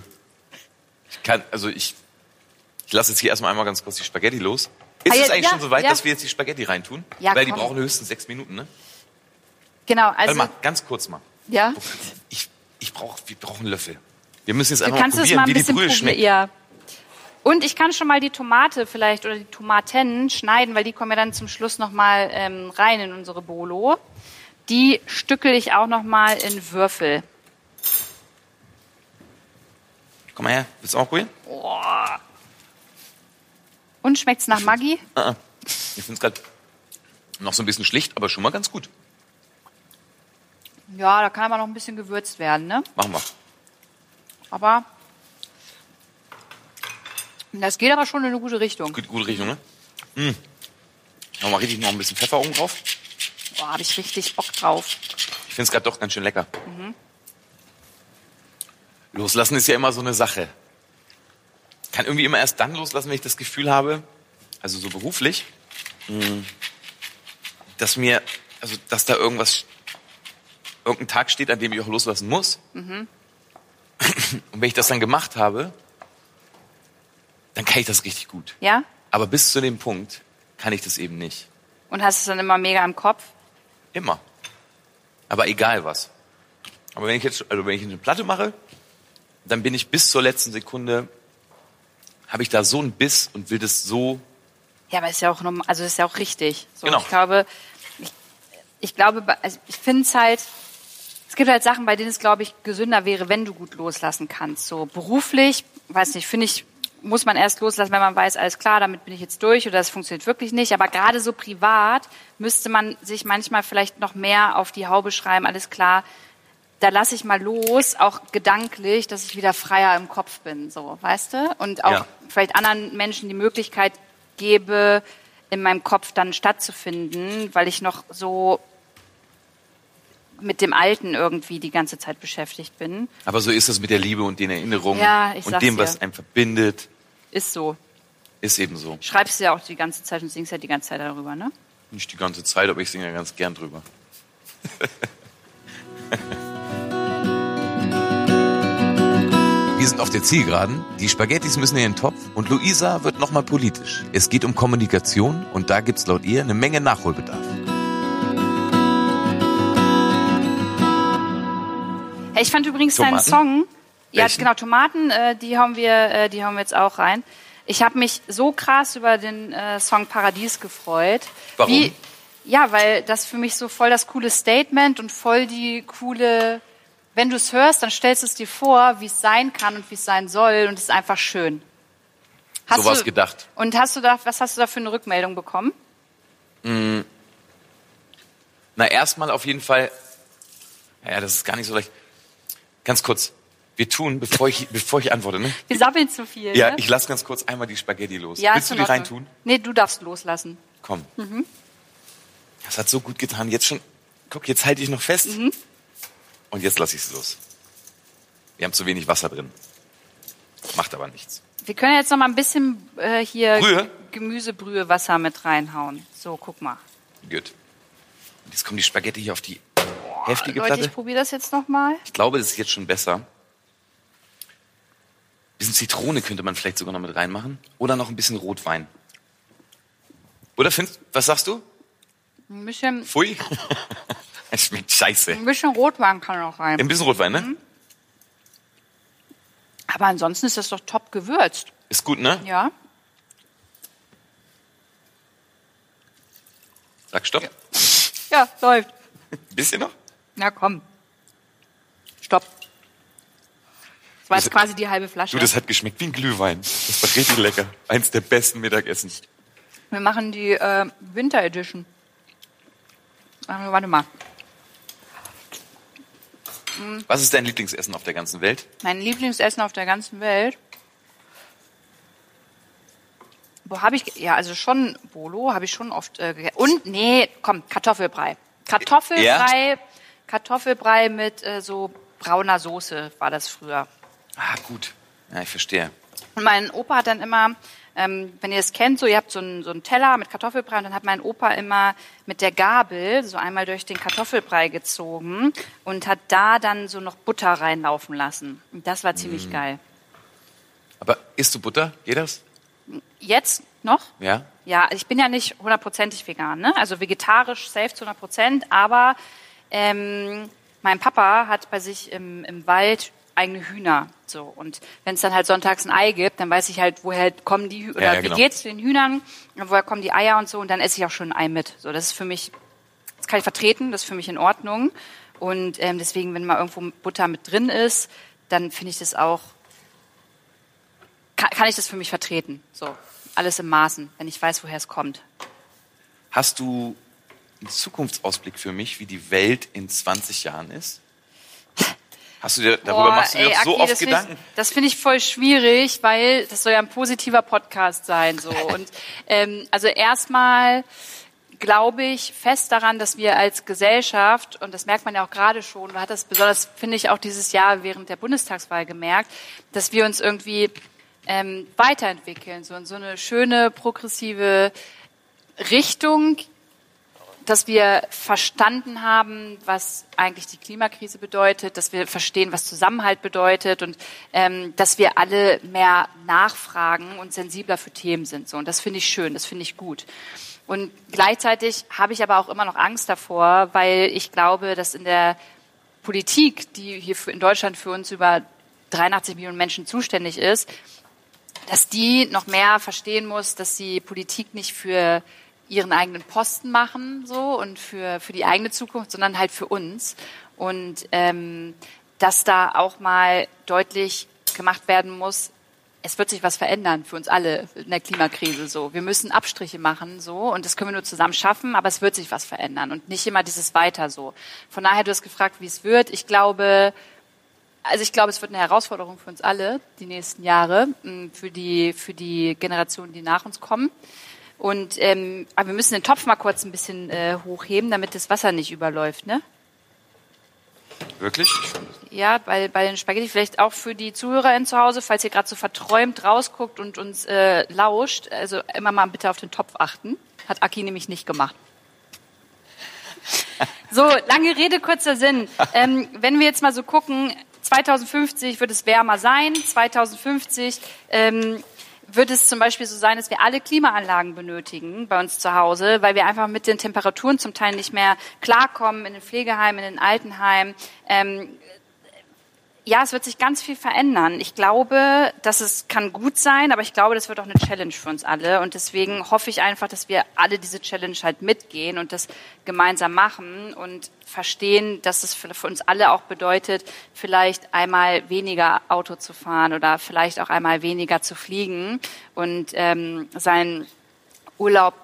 Speaker 3: Ich kann, also ich, ich lasse jetzt hier erstmal einmal ganz kurz die Spaghetti los. Ist
Speaker 4: Ah,
Speaker 3: es
Speaker 4: ja,
Speaker 3: eigentlich
Speaker 4: ja,
Speaker 3: schon so weit,
Speaker 4: ja.
Speaker 3: dass wir jetzt die Spaghetti reintun?
Speaker 4: Ja,
Speaker 3: Weil die
Speaker 4: komm.
Speaker 3: brauchen höchstens sechs Minuten, ne?
Speaker 4: Genau,
Speaker 3: Warte
Speaker 4: also
Speaker 3: mal, ganz kurz mal.
Speaker 4: ja.
Speaker 3: Ich, ich brauch, wir brauchen einen Löffel. Wir müssen jetzt einfach mal
Speaker 4: es
Speaker 3: probieren,
Speaker 4: mal ein
Speaker 3: wie die Brühe
Speaker 4: probieren.
Speaker 3: schmeckt.
Speaker 4: Ja. Und ich kann schon mal die Tomate vielleicht oder die Tomaten schneiden, weil die kommen ja dann zum Schluss noch mal ähm, rein in unsere Bolo. die stückel ich auch noch mal in Würfel.
Speaker 3: Komm mal her, willst du auch probieren?
Speaker 4: Und schmeckt's nach Maggi?
Speaker 3: Ah, ah. Ich finde es gerade noch so ein bisschen schlicht, aber schon mal ganz gut.
Speaker 4: Ja, da kann aber noch ein bisschen gewürzt werden, ne?
Speaker 3: Machen wir.
Speaker 4: Aber das geht aber schon in eine gute Richtung.
Speaker 3: Gute, gute Richtung, ne? Mm. Noch mal richtig noch ein bisschen Pfeffer oben drauf.
Speaker 4: Boah, habe ich richtig Bock drauf.
Speaker 3: Ich finde es gerade doch ganz schön lecker. Loslassen ist ja immer so eine Sache. Kann irgendwie immer erst dann loslassen, wenn ich das Gefühl habe, also so beruflich, mh, dass mir, also dass da irgendwas, irgendein Tag steht, an dem ich auch loslassen muss. Und wenn ich das dann gemacht habe, dann kann ich das richtig gut.
Speaker 4: Ja?
Speaker 3: Aber bis zu dem Punkt kann ich das eben nicht.
Speaker 4: Und hast es dann immer mega im Kopf?
Speaker 3: Immer. Aber egal was. Aber wenn ich jetzt, also wenn ich eine Platte mache, dann bin ich bis zur letzten Sekunde, habe ich da so einen Biss und will das so,
Speaker 4: Ja, aber ist ja auch normal, also ist ja auch richtig. So,
Speaker 3: Genau.
Speaker 4: Ich glaube, ich, ich glaube, also ich finde es halt, es gibt halt Sachen, bei denen es, glaube ich, gesünder wäre, wenn du gut loslassen kannst. So beruflich, weiß nicht, finde ich, muss man erst loslassen, wenn man weiß, alles klar, damit bin ich jetzt durch oder das funktioniert wirklich nicht. Aber gerade so privat müsste man sich manchmal vielleicht noch mehr auf die Haube schreiben, alles klar, da lasse ich mal los, auch gedanklich, dass ich wieder freier im Kopf bin, so, weißt du? Und auch
Speaker 3: Ja.
Speaker 4: vielleicht anderen Menschen die Möglichkeit gebe, in meinem Kopf dann stattzufinden, weil ich noch so mit dem Alten irgendwie die ganze Zeit beschäftigt bin.
Speaker 3: aber so ist es mit der Liebe und den Erinnerungen
Speaker 4: Ja,
Speaker 3: und dem, was einem verbindet,
Speaker 4: Ist so.
Speaker 3: ist eben so.
Speaker 4: Schreibst du ja auch die ganze Zeit und singst ja die ganze Zeit darüber, ne?
Speaker 3: Nicht die ganze Zeit, aber ich singe ja ganz gern drüber.
Speaker 2: Wir sind auf der Zielgeraden, die Spaghettis müssen in den Topf und Luisa wird nochmal politisch. Es geht um Kommunikation und da gibt's laut ihr eine Menge Nachholbedarf.
Speaker 4: Hey, ich fand übrigens deinen? Song. Ja,
Speaker 3: Welchen?
Speaker 4: genau, Tomaten, äh, die haben wir, äh, die haben wir jetzt auch rein. Ich habe mich so krass über den äh, Song Paradies gefreut.
Speaker 3: Warum?
Speaker 4: Wie, ja, weil das für mich so voll das coole Statement und voll die coole, wenn du es hörst, dann stellst du es dir vor, wie es sein kann und wie es sein soll und es ist einfach schön. Hast
Speaker 3: So war's
Speaker 4: du-
Speaker 3: gedacht.
Speaker 4: Und hast du da, was hast du da für eine Rückmeldung bekommen?
Speaker 3: Na, erstmal auf jeden Fall, ja, das ist gar nicht so leicht. Ganz kurz, wir tun, bevor ich, bevor ich antworte, ne?
Speaker 4: Wir sabbeln zu viel.
Speaker 3: Ja,
Speaker 4: ne?
Speaker 3: ich lass ganz kurz einmal die Spaghetti los.
Speaker 4: ja,
Speaker 3: Willst du die reintun?
Speaker 4: Nee, du darfst loslassen.
Speaker 3: Komm.
Speaker 4: Mhm.
Speaker 3: Das hat so gut getan. Jetzt schon, guck, jetzt halte ich noch fest.
Speaker 4: Mhm.
Speaker 3: Und jetzt lasse ich es los. Wir haben zu wenig Wasser drin. Macht aber nichts.
Speaker 4: Wir können jetzt noch mal ein bisschen äh, hier
Speaker 3: Brühe?
Speaker 4: Gemüsebrühe Wasser mit reinhauen. So, guck mal.
Speaker 3: Gut. Und jetzt kommen die Spaghetti hier auf die heftige
Speaker 4: Leute,
Speaker 3: Platte.
Speaker 4: ich probiere das jetzt noch mal.
Speaker 3: Ich glaube, das ist jetzt schon besser. Ein bisschen Zitrone könnte man vielleicht sogar noch mit reinmachen. Oder noch ein bisschen Rotwein. Oder findest, was sagst du?
Speaker 4: Ein bisschen,
Speaker 3: Pfui. Es schmeckt scheiße.
Speaker 4: ein bisschen Rotwein kann noch rein.
Speaker 3: Ein bisschen Rotwein,
Speaker 4: Mhm.
Speaker 3: ne?
Speaker 4: Aber ansonsten ist das doch top gewürzt.
Speaker 3: Ist gut, ne?
Speaker 4: Ja?
Speaker 3: Sag Stopp.
Speaker 4: Ja, läuft.
Speaker 3: Ein bisschen noch?
Speaker 4: Na komm. Stopp. Das war jetzt quasi die halbe Flasche.
Speaker 3: Du, das hat geschmeckt wie ein Glühwein. Das war richtig lecker. Eins der besten Mittagessen.
Speaker 4: Wir machen die äh, Winter Edition. Äh, warte mal.
Speaker 3: Was ist dein Lieblingsessen auf der ganzen Welt?
Speaker 4: Mein Lieblingsessen auf der ganzen Welt. Wo habe ich, ja, also schon Bolo habe ich schon oft äh, gegessen. Und, nee, komm, Kartoffelbrei. Kartoffelbrei, Kartoffelbrei mit äh, so brauner Soße war das früher.
Speaker 3: Ah, gut. Ja, ich verstehe.
Speaker 4: Und mein Opa hat dann immer, ähm, wenn ihr es kennt, so ihr habt so einen, so einen Teller mit Kartoffelbrei und dann hat mein Opa immer mit der Gabel so einmal durch den Kartoffelbrei gezogen und hat da dann so noch Butter reinlaufen lassen. Und das war ziemlich
Speaker 3: Mm.
Speaker 4: geil.
Speaker 3: Aber isst du Butter? Geht das?
Speaker 4: Jetzt noch?
Speaker 3: Ja?
Speaker 4: Ja, ich bin ja nicht hundertprozentig vegan, ne? Also vegetarisch safe zu 100 Prozent, aber ähm, mein Papa hat bei sich im, im Wald eigene Hühner. So und wenn es dann halt sonntags ein Ei gibt, dann weiß ich halt, woher kommen die Hü- oder
Speaker 3: Ja, ja,
Speaker 4: wie
Speaker 3: genau.
Speaker 4: geht's den Hühnern, und woher kommen die Eier und so und dann esse ich auch schon ein Ei mit. So, das ist für mich, das kann ich vertreten, das ist für mich in Ordnung. Und ähm, deswegen, wenn mal irgendwo Butter mit drin ist, dann finde ich das auch, kann, kann ich das für mich vertreten. So, alles im Maßen, wenn ich weiß, woher es kommt.
Speaker 3: Hast du einen Zukunftsausblick für mich, wie die Welt in 20 Jahren ist? Hast du dir, darüber
Speaker 4: Boah,
Speaker 3: machst du dir
Speaker 4: ey,
Speaker 3: doch so
Speaker 4: Aki,
Speaker 3: oft
Speaker 4: das
Speaker 3: Gedanken?
Speaker 4: Find ich, das finde ich voll schwierig, weil das soll ja ein positiver Podcast sein. So. Und ähm, also erstmal glaube ich fest daran, dass wir als Gesellschaft, und das merkt man ja auch gerade schon, man hat das besonders, finde ich, auch dieses Jahr während der Bundestagswahl gemerkt, dass wir uns irgendwie ähm, weiterentwickeln, so in so eine schöne, progressive Richtung, dass wir verstanden haben, was eigentlich die Klimakrise bedeutet, dass wir verstehen, was Zusammenhalt bedeutet und ähm, dass wir alle mehr nachfragen und sensibler für Themen sind. So. Und das finde ich schön, das finde ich gut. Und gleichzeitig habe ich aber auch immer noch Angst davor, weil ich glaube, dass in der Politik, die hier in Deutschland für uns über 83 Millionen Menschen zuständig ist, dass die noch mehr verstehen muss, dass sie Politik nicht für ihren eigenen Posten machen so und für, für die eigene Zukunft, sondern halt für uns. Und ähm, dass da auch mal deutlich gemacht werden muss, es wird sich was verändern für uns alle in der Klimakrise so. Wir müssen Abstriche machen so und das können wir nur zusammen schaffen, aber es wird sich was verändern und nicht immer dieses weiter so. Von daher du hast gefragt, wie es wird. Ich glaube, also ich glaube, es wird eine Herausforderung für uns alle die nächsten Jahre, für die für die Generationen, die nach uns kommen. Und ähm, aber wir müssen den Topf mal kurz ein bisschen äh, hochheben, damit das Wasser nicht überläuft, ne?
Speaker 3: Wirklich?
Speaker 4: Ja, bei, bei den Spaghetti vielleicht auch für die ZuhörerInnen zu Hause, falls ihr gerade so verträumt rausguckt und uns äh, lauscht, also immer mal bitte auf den Topf achten. Hat Aki nämlich nicht gemacht. So, lange Rede, kurzer Sinn. Ähm, wenn wir jetzt mal so gucken, 2050 wird es wärmer sein, 2050 ähm, wird es zum Beispiel so sein, dass wir alle Klimaanlagen benötigen bei uns zu Hause, weil wir einfach mit den Temperaturen zum Teil nicht mehr klarkommen in den Pflegeheimen, in den Altenheimen. Ähm, ja, es wird sich ganz viel verändern. Ich glaube, dass es kann gut sein, aber ich glaube, das wird auch eine Challenge für uns alle. Und deswegen hoffe ich einfach, dass wir alle diese Challenge halt mitgehen und das gemeinsam machen und verstehen, dass es für uns alle auch bedeutet, vielleicht einmal weniger Auto zu fahren oder vielleicht auch einmal weniger zu fliegen und ähm, seinen Urlaub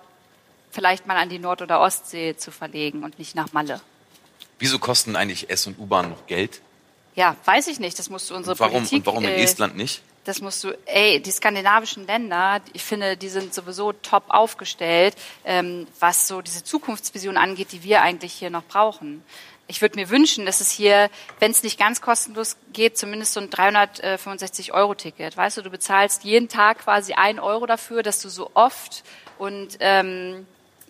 Speaker 4: vielleicht mal an die Nord- oder Ostsee zu verlegen und nicht nach Malle.
Speaker 3: Wieso kosten eigentlich S- und U-Bahn noch Geld?
Speaker 4: Ja, weiß ich nicht. Das musst du unsere
Speaker 3: warum,
Speaker 4: Politik.
Speaker 3: und warum in
Speaker 4: äh,
Speaker 3: Estland nicht?
Speaker 4: Das musst du, ey, die skandinavischen Länder, ich finde, die sind sowieso top aufgestellt, ähm, was so diese Zukunftsvision angeht, die wir eigentlich hier noch brauchen. Ich würde mir wünschen, dass es hier, wenn es nicht ganz kostenlos geht, zumindest so ein 365-Euro-Ticket. Weißt du, du bezahlst jeden Tag quasi einen Euro dafür, dass du so oft und ähm,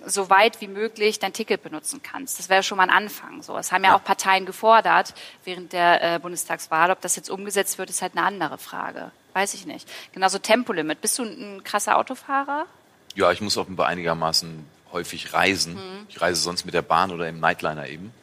Speaker 4: so weit wie möglich dein Ticket benutzen kannst. Das wäre schon mal ein Anfang. So, das haben ja,
Speaker 3: Ja.
Speaker 4: auch Parteien gefordert während der äh, Bundestagswahl. Ob das jetzt umgesetzt wird, ist halt eine andere Frage. Weiß ich nicht. Genauso Tempolimit. Bist du ein, ein krasser Autofahrer?
Speaker 3: Ja, ich muss offenbar einigermaßen häufig reisen.
Speaker 4: Mhm.
Speaker 3: Ich reise sonst mit der Bahn oder im Nightliner eben.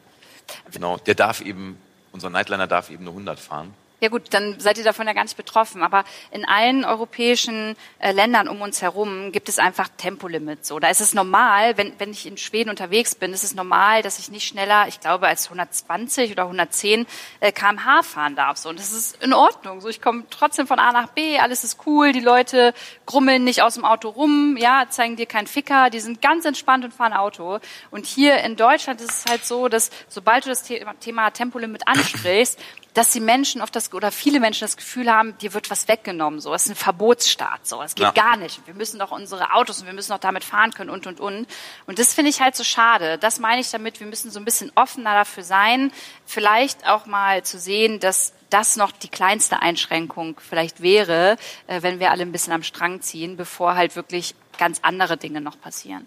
Speaker 3: Genau, der darf eben, unser Nightliner darf eben nur 100 fahren.
Speaker 4: Ja gut, dann seid ihr davon ja gar nicht betroffen. Aber in allen europäischen äh, Ländern um uns herum gibt es einfach Tempolimits. So, da ist es normal, wenn, wenn ich in Schweden unterwegs bin, ist es normal, dass ich nicht schneller, ich glaube, als 120 oder 110 äh, km/h fahren darf. So, und das ist in Ordnung. So, ich komme trotzdem von A nach B, alles ist cool, die Leute grummeln nicht aus dem Auto rum, ja, zeigen dir keinen Ficker, die sind ganz entspannt und fahren Auto. Und hier in Deutschland ist es halt so, dass sobald du das The Thema Tempolimit ansprichst, dass die Menschen oft das oder viele Menschen das Gefühl haben, dir wird was weggenommen, so, es ist ein Verbotsstaat, so, es geht
Speaker 3: Ja.
Speaker 4: gar nicht. Wir müssen doch unsere Autos und wir müssen doch damit fahren können und und und. Und das finde ich halt so schade. Das meine ich damit, wir müssen so ein bisschen offener dafür sein, vielleicht auch mal zu sehen, dass das noch die kleinste Einschränkung vielleicht wäre, äh, wenn wir alle ein bisschen am Strang ziehen, bevor halt wirklich ganz andere Dinge noch passieren.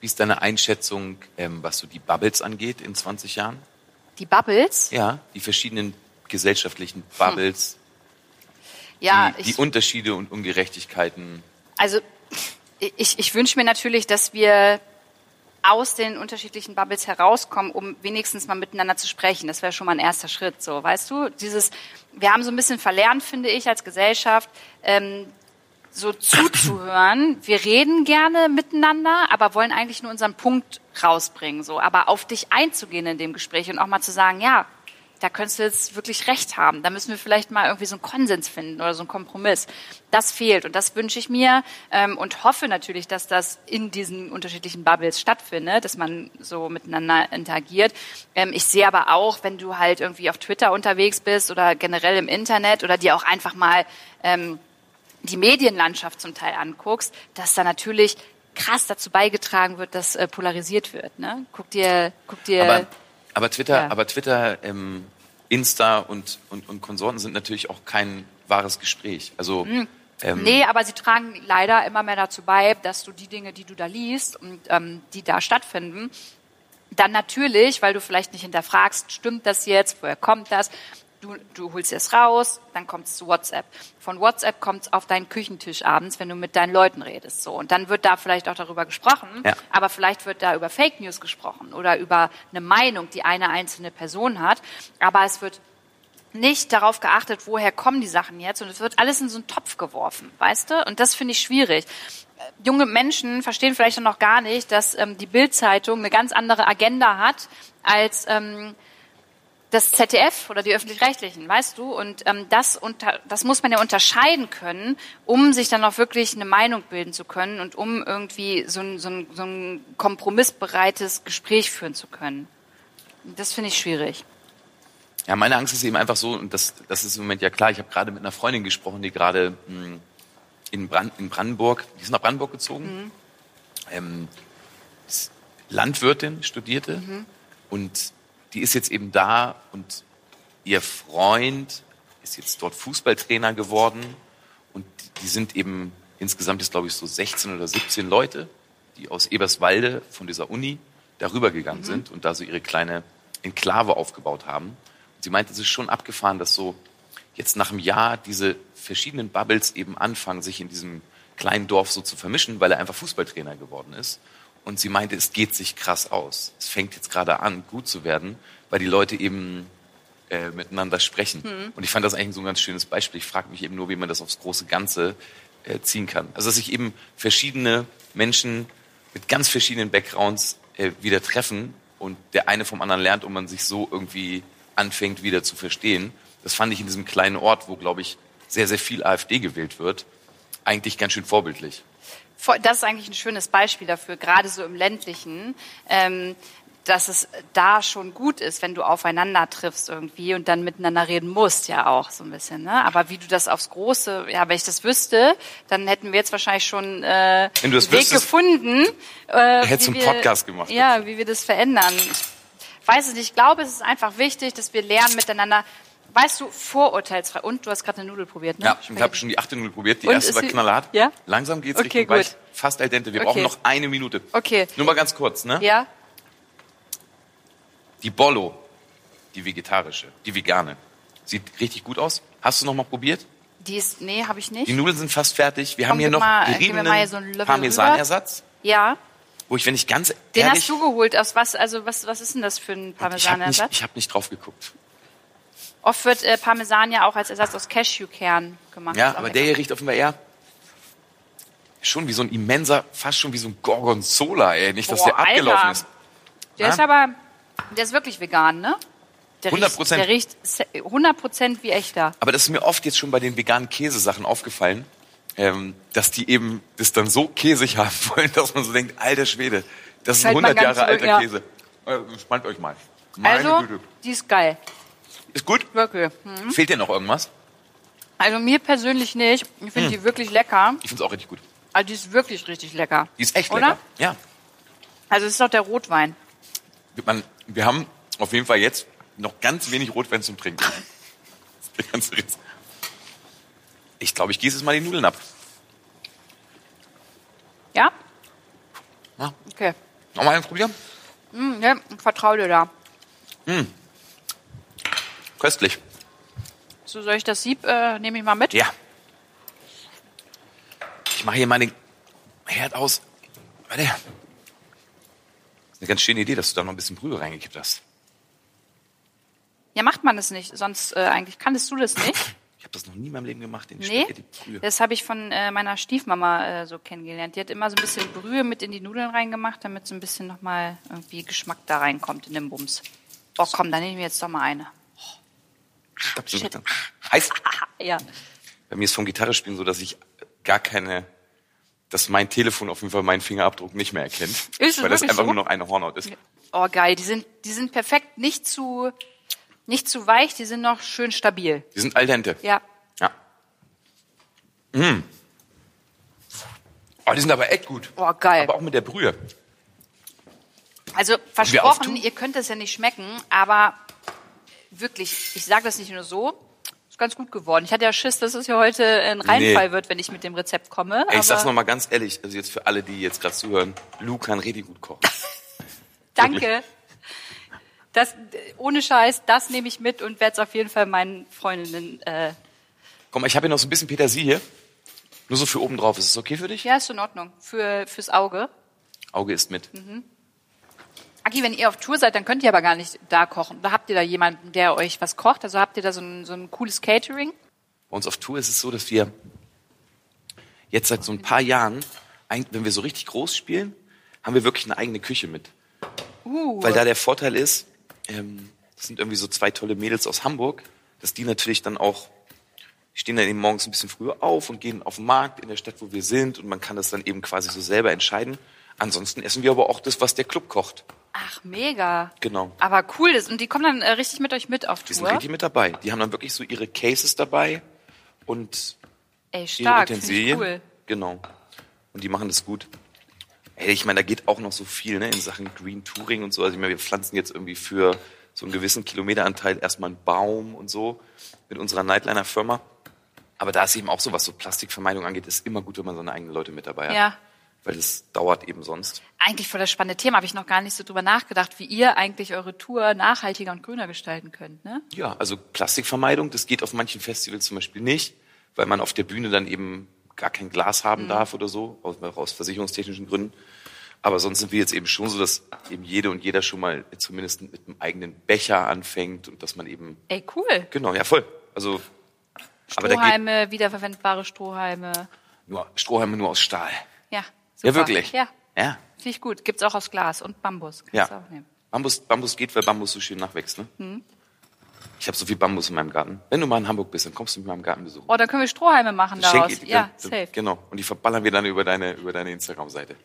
Speaker 3: Wie ist deine Einschätzung, ähm, was so die Bubbles angeht in 20 Jahren?
Speaker 4: Die Bubbles,
Speaker 3: Ja, die verschiedenen gesellschaftlichen Bubbles,
Speaker 4: ja,
Speaker 3: die, die Unterschiede und Ungerechtigkeiten.
Speaker 4: Also ich, ich wünsche mir natürlich, dass wir aus den unterschiedlichen Bubbles herauskommen, um wenigstens mal miteinander zu sprechen. Das wäre schon mal ein erster Schritt. So, weißt du, dieses, wir haben so ein bisschen verlernt, finde ich, als Gesellschaft, ähm, so zuzuhören. Wir reden gerne miteinander, aber wollen eigentlich nur unseren Punkt rausbringen, so. Aber auf dich einzugehen in dem Gespräch und auch mal zu sagen, ja, da könntest du jetzt wirklich recht haben. Da müssen wir vielleicht mal irgendwie so einen Konsens finden oder so einen Kompromiss. Das fehlt und das wünsche ich mir ähm, und hoffe natürlich, dass das in diesen unterschiedlichen Bubbles stattfindet, dass man so miteinander interagiert. Ähm, ich sehe aber auch, wenn du halt irgendwie auf Twitter unterwegs bist oder generell im Internet oder dir auch einfach mal ähm, die Medienlandschaft zum Teil anguckst, dass da natürlich krass dazu beigetragen wird, dass äh, polarisiert wird. Ne? Guck dir, guck dir.
Speaker 3: Aber, aber Twitter,
Speaker 4: Ja.
Speaker 3: aber Twitter, ähm, Insta und, und, und Konsorten sind natürlich auch kein wahres Gespräch. Also ähm,
Speaker 4: Nee, aber sie tragen leider immer mehr dazu bei, dass du die Dinge, die du da liest und ähm, die da stattfinden, dann natürlich, weil du vielleicht nicht hinterfragst, stimmt das jetzt, woher kommt das? Du, du holst es raus, dann kommt es zu WhatsApp. Von WhatsApp kommt es auf deinen Küchentisch abends, wenn du mit deinen Leuten redest. So. Und dann wird da vielleicht auch darüber gesprochen,
Speaker 3: Ja.
Speaker 4: aber vielleicht wird da über Fake News gesprochen oder über eine Meinung, die eine einzelne Person hat. Aber es wird nicht darauf geachtet, woher kommen die Sachen jetzt und es wird alles in so einen Topf geworfen, weißt du? Und das finde ich schwierig. Äh, Junge Menschen verstehen vielleicht auch noch gar nicht, dass ähm, die Bild-Zeitung eine ganz andere Agenda hat als ähm, das ZDF oder die öffentlich-rechtlichen, weißt du? Und ähm, das, unter, das muss man ja unterscheiden können, um sich dann auch wirklich eine Meinung bilden zu können und um irgendwie so ein, so ein, so ein kompromissbereites Gespräch führen zu können. Das finde ich schwierig.
Speaker 3: Ja, meine Angst ist eben einfach so, und das, das ist im Moment ja klar, ich habe gerade mit einer Freundin gesprochen, die gerade mh, in, Brand, in Brandenburg, die ist nach Brandenburg gezogen, ähm, ist Landwirtin, studierte und die ist jetzt eben da und ihr Freund ist jetzt dort Fußballtrainer geworden und die sind eben insgesamt ist glaube ich so 16 oder 17 Leute, die aus Eberswalde von dieser Uni darüber gegangen sind und da so ihre kleine Enklave aufgebaut haben. Und sie meinte, es ist schon abgefahren, dass so jetzt nach einem Jahr diese verschiedenen Bubbles eben anfangen, sich in diesem kleinen Dorf so zu vermischen, weil er einfach Fußballtrainer geworden ist. Und sie meinte, es geht sich krass aus. Es fängt jetzt gerade an, gut zu werden, weil die Leute eben äh, miteinander sprechen. Und ich fand das eigentlich so ein ganz schönes Beispiel. Ich frage mich eben nur, wie man das aufs große Ganze äh, ziehen kann. Also dass sich eben verschiedene Menschen mit ganz verschiedenen Backgrounds äh, wieder treffen und der eine vom anderen lernt und man sich so irgendwie anfängt wieder zu verstehen. Das fand ich in diesem kleinen Ort, wo, glaube ich, sehr, sehr viel AfD gewählt wird, eigentlich ganz schön vorbildlich.
Speaker 4: Das ist eigentlich ein schönes Beispiel dafür, gerade so im ländlichen, ähm, dass es da schon gut ist, wenn du aufeinander triffst irgendwie und dann miteinander reden musst, ja auch so ein bisschen. Ne? Aber wie du das aufs Große, ja, wenn ich das wüsste, dann hätten wir jetzt wahrscheinlich schon äh, einen Weg
Speaker 3: wüsstest,
Speaker 4: gefunden. Äh,
Speaker 3: hättest einen Podcast gemacht
Speaker 4: Ja, wie wir das verändern. Ich weiß es nicht. Ich glaube, es ist einfach wichtig, dass wir lernen miteinander. Weißt du, vorurteilsfrei. Und du hast gerade eine Nudel probiert, ne?
Speaker 3: Ja, ich habe schon die achte Null probiert. Die
Speaker 4: Und
Speaker 3: erste war knallhart.
Speaker 4: Ja?
Speaker 3: Langsam geht's
Speaker 4: Okay,
Speaker 3: Richtung weich.
Speaker 4: gut.
Speaker 3: Fast al dente. Wir
Speaker 4: Okay.
Speaker 3: brauchen noch eine Minute.
Speaker 4: Okay.
Speaker 3: Nur mal ganz kurz, ne?
Speaker 4: Ja?
Speaker 3: Die Bollo, die vegetarische, die vegane, sieht richtig gut aus. Hast du noch mal probiert?
Speaker 4: Die ist, nee, habe ich nicht.
Speaker 3: Die Nudeln sind fast fertig. Wir
Speaker 4: Komm,
Speaker 3: haben hier noch
Speaker 4: mal-
Speaker 3: geriebenen
Speaker 4: so einen Löffel
Speaker 3: Parmesanersatz,
Speaker 4: Ja.
Speaker 3: wo ich, wenn ich ganz
Speaker 4: Den
Speaker 3: ehrlich,
Speaker 4: hast du geholt. Aus was, also was, was ist denn das für ein
Speaker 3: ich habe nicht,
Speaker 4: Parmesanersatz?
Speaker 3: ich hab nicht drauf geguckt.
Speaker 4: Oft wird äh, Parmesan ja auch als Ersatz aus Cashewkern gemacht.
Speaker 3: Ja, aber der hier riecht offenbar eher schon wie so ein immenser, fast schon wie so ein Gorgonzola, ey. Nicht, dass
Speaker 4: Boah,
Speaker 3: der abgelaufen
Speaker 4: Alter.
Speaker 3: ist.
Speaker 4: Der
Speaker 3: Ja?
Speaker 4: ist aber, der ist wirklich vegan, ne? Der
Speaker 3: 100%.
Speaker 4: Riecht, der riecht se- 100% wie echter.
Speaker 3: Aber das ist mir oft jetzt schon bei den veganen Käsesachen aufgefallen, ähm, dass die eben das dann so käsig haben wollen, dass man so denkt, alter Schwede, das ist ein
Speaker 4: Fällt man
Speaker 3: 100 Jahre alter
Speaker 4: ja.
Speaker 3: Käse. Äh, Spannt euch mal. Meine
Speaker 4: Also,
Speaker 3: Güte.
Speaker 4: die ist geil.
Speaker 3: Ist gut?
Speaker 4: Wirklich. Hm.
Speaker 3: Fehlt dir noch irgendwas?
Speaker 4: Also mir persönlich nicht. Ich
Speaker 3: Hm.
Speaker 4: finde die wirklich lecker.
Speaker 3: Ich find's auch richtig gut.
Speaker 4: Also die ist wirklich richtig lecker.
Speaker 3: Die ist echt
Speaker 4: Oder?
Speaker 3: lecker. Ja.
Speaker 4: Also es ist doch der Rotwein.
Speaker 3: Man, wir haben auf jeden Fall jetzt noch ganz wenig Rotwein zum Trinken. Ich glaube, ich gieße jetzt mal die Nudeln ab.
Speaker 4: Ja?
Speaker 3: Ja.
Speaker 4: Okay.
Speaker 3: Nochmal eins probieren?
Speaker 4: Hm, ja, ich vertraue dir da.
Speaker 3: Köstlich.
Speaker 4: So soll ich das Sieb, äh, nehme ich mal mit?
Speaker 3: Ja. Ich mache hier mal den Herd aus. Warte. Das ist eine ganz schöne Idee, dass du da noch ein bisschen Brühe reingekippt hast.
Speaker 4: Ja, macht man das nicht. Sonst äh, eigentlich kannst du das nicht.
Speaker 3: Ich habe das noch nie in meinem Leben gemacht, den
Speaker 4: Nee, das habe ich von äh, meiner Stiefmama äh, so kennengelernt. Die hat immer so ein bisschen Brühe mit in die Nudeln reingemacht, damit so ein bisschen nochmal irgendwie Geschmack da reinkommt in den Bums. Oh komm, dann nehme ich jetzt doch mal eine.
Speaker 3: Heißt,
Speaker 4: Ja.
Speaker 3: bei mir ist vom Gitarrespielen so, dass ich gar keine, dass mein Telefon auf jeden Fall meinen Fingerabdruck nicht mehr erkennt.
Speaker 4: es
Speaker 3: weil das einfach
Speaker 4: so?
Speaker 3: nur noch eine Hornhaut ist.
Speaker 4: Oh geil, die sind, die sind perfekt, nicht zu, nicht zu weich, die sind noch schön stabil.
Speaker 3: Die sind al dente.
Speaker 4: Ja.
Speaker 3: Ja. Mm. Oh, die sind aber echt gut.
Speaker 4: Oh geil.
Speaker 3: Aber auch mit der Brühe.
Speaker 4: Also versprochen, ihr könnt es ja nicht schmecken, aber wirklich, ich sage das nicht nur so, ist ganz gut geworden. Ich hatte ja Schiss, dass es hier heute ein Reinfall
Speaker 3: Nee.
Speaker 4: wird, wenn ich mit dem Rezept komme.
Speaker 3: Ey, ich sag's
Speaker 4: aber
Speaker 3: noch mal ganz ehrlich, also jetzt für alle, die jetzt gerade zuhören, Lu kann richtig gut kochen.
Speaker 4: danke. Das, ohne Scheiß, das nehme ich mit und werde es auf jeden Fall meinen Freundinnen. Äh,
Speaker 3: Komm, ich habe hier noch so ein bisschen Petersilie. Nur so für oben drauf. Ist es okay für dich?
Speaker 4: ja, ist in Ordnung. Für, fürs Auge.
Speaker 3: Auge ist mit.
Speaker 4: Aki, wenn ihr auf Tour seid, dann könnt ihr aber gar nicht da kochen. Da habt ihr da jemanden, der euch was kocht? Also habt ihr da so ein, so ein cooles Catering?
Speaker 3: Bei uns auf Tour ist es so, dass wir jetzt seit so ein paar Jahren, wenn wir so richtig groß spielen, haben wir wirklich eine eigene Küche mit.
Speaker 4: Uh,
Speaker 3: Weil da der Vorteil ist, ähm, das sind irgendwie so zwei tolle Mädels aus Hamburg, dass die natürlich dann auch, die stehen dann eben morgens ein bisschen früher auf und gehen auf den Markt in der Stadt, wo wir sind und man kann das dann eben quasi so selber entscheiden. Ansonsten essen wir aber auch das, was der Club kocht.
Speaker 4: ach, mega.
Speaker 3: Genau.
Speaker 4: Aber cool ist. Und die kommen dann äh, richtig mit euch mit auf
Speaker 3: Die sind
Speaker 4: Tour?
Speaker 3: richtig mit dabei. Die haben dann wirklich so ihre Cases dabei und
Speaker 4: Ey,
Speaker 3: ihre
Speaker 4: stark, ich
Speaker 3: Utensilien.
Speaker 4: cool.
Speaker 3: Genau. Und die machen das gut. Ey, ich meine, da geht auch noch so viel ne, in Sachen Green Touring und so. Also ich meine, wir pflanzen jetzt irgendwie für so einen gewissen Kilometeranteil erstmal einen Baum und so mit unserer Nightliner-Firma. Aber da ist eben auch so, was so Plastikvermeidung angeht, ist immer gut, wenn man seine eigenen Leute mit dabei hat.
Speaker 4: Ja.
Speaker 3: Weil das dauert eben sonst.
Speaker 4: Eigentlich voll das spannende Thema. Habe ich noch gar nicht so drüber nachgedacht, wie ihr eigentlich eure Tour nachhaltiger und grüner gestalten könnt. Ne?
Speaker 3: Ja, also Plastikvermeidung, das geht auf manchen Festivals zum Beispiel nicht, weil man auf der Bühne dann eben gar kein Glas haben
Speaker 4: Mhm.
Speaker 3: darf oder so, aus, aus versicherungstechnischen Gründen. Aber sonst sind wir jetzt eben schon so, dass eben jede und jeder schon mal zumindest mit einem eigenen Becher anfängt und dass man eben,
Speaker 4: Ey, cool.
Speaker 3: genau, ja voll. Also, aber da geht
Speaker 4: Strohhalme, wiederverwendbare Strohhalme.
Speaker 3: nur Strohhalme nur aus Stahl.
Speaker 4: Ja,
Speaker 3: Ja,
Speaker 4: super.
Speaker 3: wirklich.
Speaker 4: Ja,
Speaker 3: Ja,
Speaker 4: finde ich gut. Gibt's auch aus Glas und Bambus. Kannst du
Speaker 3: ja.
Speaker 4: auch nehmen.
Speaker 3: Bambus, Bambus geht, weil Bambus so schön nachwächst, ne?
Speaker 4: Mhm.
Speaker 3: Ich habe so viel Bambus in meinem Garten. Wenn du mal in Hamburg bist, dann kommst du mal im Garten besuchen.
Speaker 4: Oh, dann können wir Strohhalme machen
Speaker 3: Schenk
Speaker 4: daraus.
Speaker 3: ich
Speaker 4: Ja,
Speaker 3: dann-
Speaker 4: safe.
Speaker 3: Genau. Und die verballern wir dann über deine, über deine Instagram-Seite.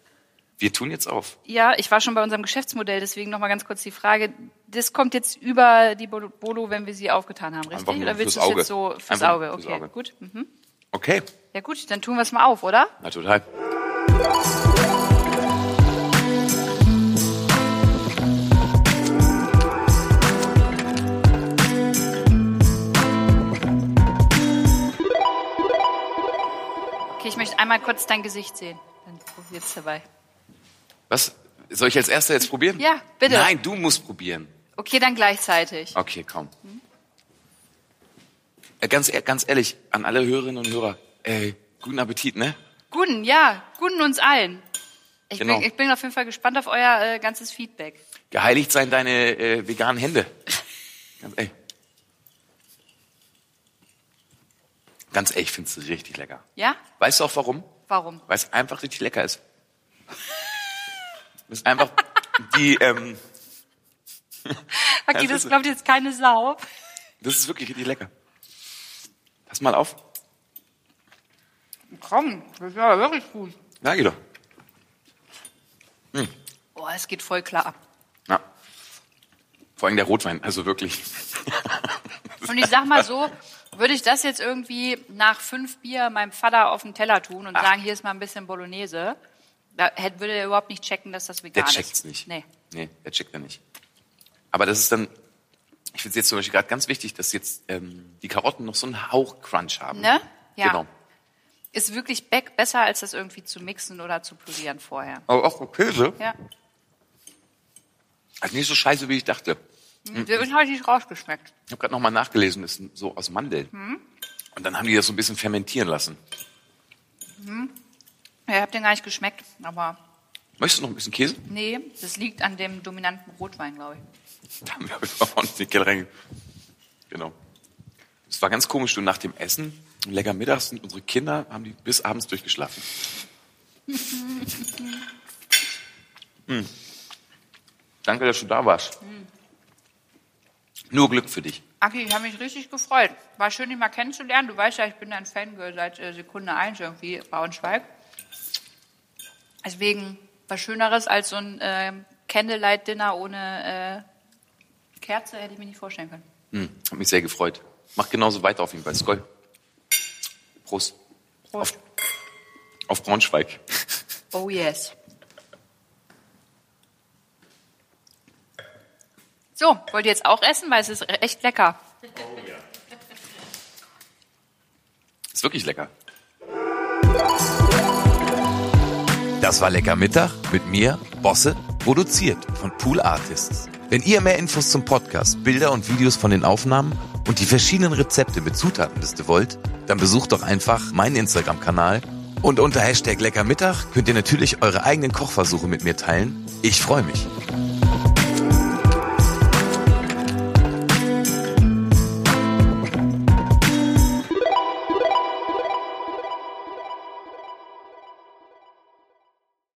Speaker 3: Wir tun jetzt auf.
Speaker 4: Ja, ich war schon bei unserem Geschäftsmodell, deswegen noch mal ganz kurz die Frage. Das kommt jetzt über die Bolo, wenn wir sie aufgetan haben, richtig?
Speaker 3: Einfach nur
Speaker 4: Oder willst du es jetzt so fürs
Speaker 3: Einfach
Speaker 4: Auge?
Speaker 3: nur fürs
Speaker 4: Okay,
Speaker 3: Auge.
Speaker 4: gut. Mhm.
Speaker 3: Okay.
Speaker 4: Ja gut, dann tun wir es mal auf, oder?
Speaker 3: Na, total.
Speaker 4: Okay, ich möchte einmal kurz dein Gesicht sehen. Dann probier's dabei.
Speaker 3: Was? Soll ich als Erster jetzt probieren?
Speaker 4: Ja, bitte.
Speaker 3: Nein, du musst probieren.
Speaker 4: Okay, dann gleichzeitig.
Speaker 3: Okay, komm. Äh, Ganz, ganz ehrlich, an alle Hörerinnen und Hörer, äh, guten Appetit, ne?
Speaker 4: Guten, ja, guten uns allen. Ich,
Speaker 3: Genau.
Speaker 4: bin, ich bin auf jeden Fall gespannt auf euer äh, ganzes Feedback.
Speaker 3: Geheiligt seien deine äh, veganen Hände. Ganz, ey. Ganz ehrlich, ich find's richtig lecker.
Speaker 4: Ja?
Speaker 3: Weißt du auch warum?
Speaker 4: Warum?
Speaker 3: Weil es einfach richtig lecker ist. Es ist einfach die, ähm,
Speaker 4: Okay,
Speaker 3: Das
Speaker 4: das glaubt jetzt keine Sau.
Speaker 3: das ist wirklich richtig lecker. Pass mal auf.
Speaker 4: Komm, das ist ja wirklich gut.
Speaker 3: Ja, geht doch.
Speaker 4: Boah, es geht voll klar ab.
Speaker 3: Ja. Vor allem der Rotwein, also wirklich.
Speaker 4: Und ich sag mal so, würde ich das jetzt irgendwie nach fünf Bier meinem Vater auf den Teller tun und sagen, hier ist mal ein bisschen Bolognese, da hätte, würde er überhaupt nicht checken, dass das
Speaker 3: Der
Speaker 4: vegan ist.
Speaker 3: checkt's nicht.
Speaker 4: Nee.
Speaker 3: Nee, der checkt er nicht. Aber das ist dann, ich finde es jetzt zum Beispiel gerade ganz wichtig, dass jetzt ähm, die Karotten noch so einen Hauch Crunch haben.
Speaker 4: Ne? Ja.
Speaker 3: Genau.
Speaker 4: Ist wirklich be besser, als das irgendwie zu mixen oder zu pürieren vorher.
Speaker 3: Aber auch Käse.
Speaker 4: Ja.
Speaker 3: Also nicht so scheiße, wie ich dachte.
Speaker 4: Mhm. Der ist richtig rausgeschmeckt.
Speaker 3: Ich habe gerade nochmal nachgelesen, das ist so aus Mandeln.
Speaker 4: Mhm.
Speaker 3: Und dann haben die das so ein bisschen fermentieren lassen.
Speaker 4: Ja, ich hab den gar nicht geschmeckt, aber
Speaker 3: Möchtest du noch ein bisschen Käse?
Speaker 4: nee, das liegt an dem dominanten Rotwein, glaube ich.
Speaker 3: Da haben wir ordentlich den Keller rein. Genau.
Speaker 5: Es war ganz komisch, du nach dem Essen, lecker mittags sind unsere Kinder, haben die bis abends durchgeschlafen. hm. Danke, dass du da warst. Nur Glück für dich.
Speaker 4: Aki, ich habe mich richtig gefreut. War schön, dich mal kennenzulernen. Du weißt ja, ich bin ein Fangirl seit äh, Sekunde eins irgendwie, Braunschweig. Deswegen was Schöneres als so ein äh, Candlelight-Dinner ohne äh, Kerze hätte ich mir nicht vorstellen können.
Speaker 5: Hm. Hat mich sehr gefreut. Mach genauso weiter auf jeden Fall. Skoll. Prost.
Speaker 4: Prost.
Speaker 5: Auf, auf Braunschweig.
Speaker 4: Oh yes. So, wollt ihr jetzt auch essen? Weil es ist echt lecker.
Speaker 5: Ist wirklich lecker.
Speaker 3: Das war Lecker Mittag mit mir, Bosse, produziert von Pool Artists. Wenn ihr mehr Infos zum Podcast, Bilder und Videos von den Aufnahmen und die verschiedenen Rezepte mit Zutatenliste wollt, dann besucht doch einfach meinen Instagram-Kanal und unter Hashtag Lecker Mittag könnt ihr natürlich eure eigenen Kochversuche mit mir teilen. Ich freue mich.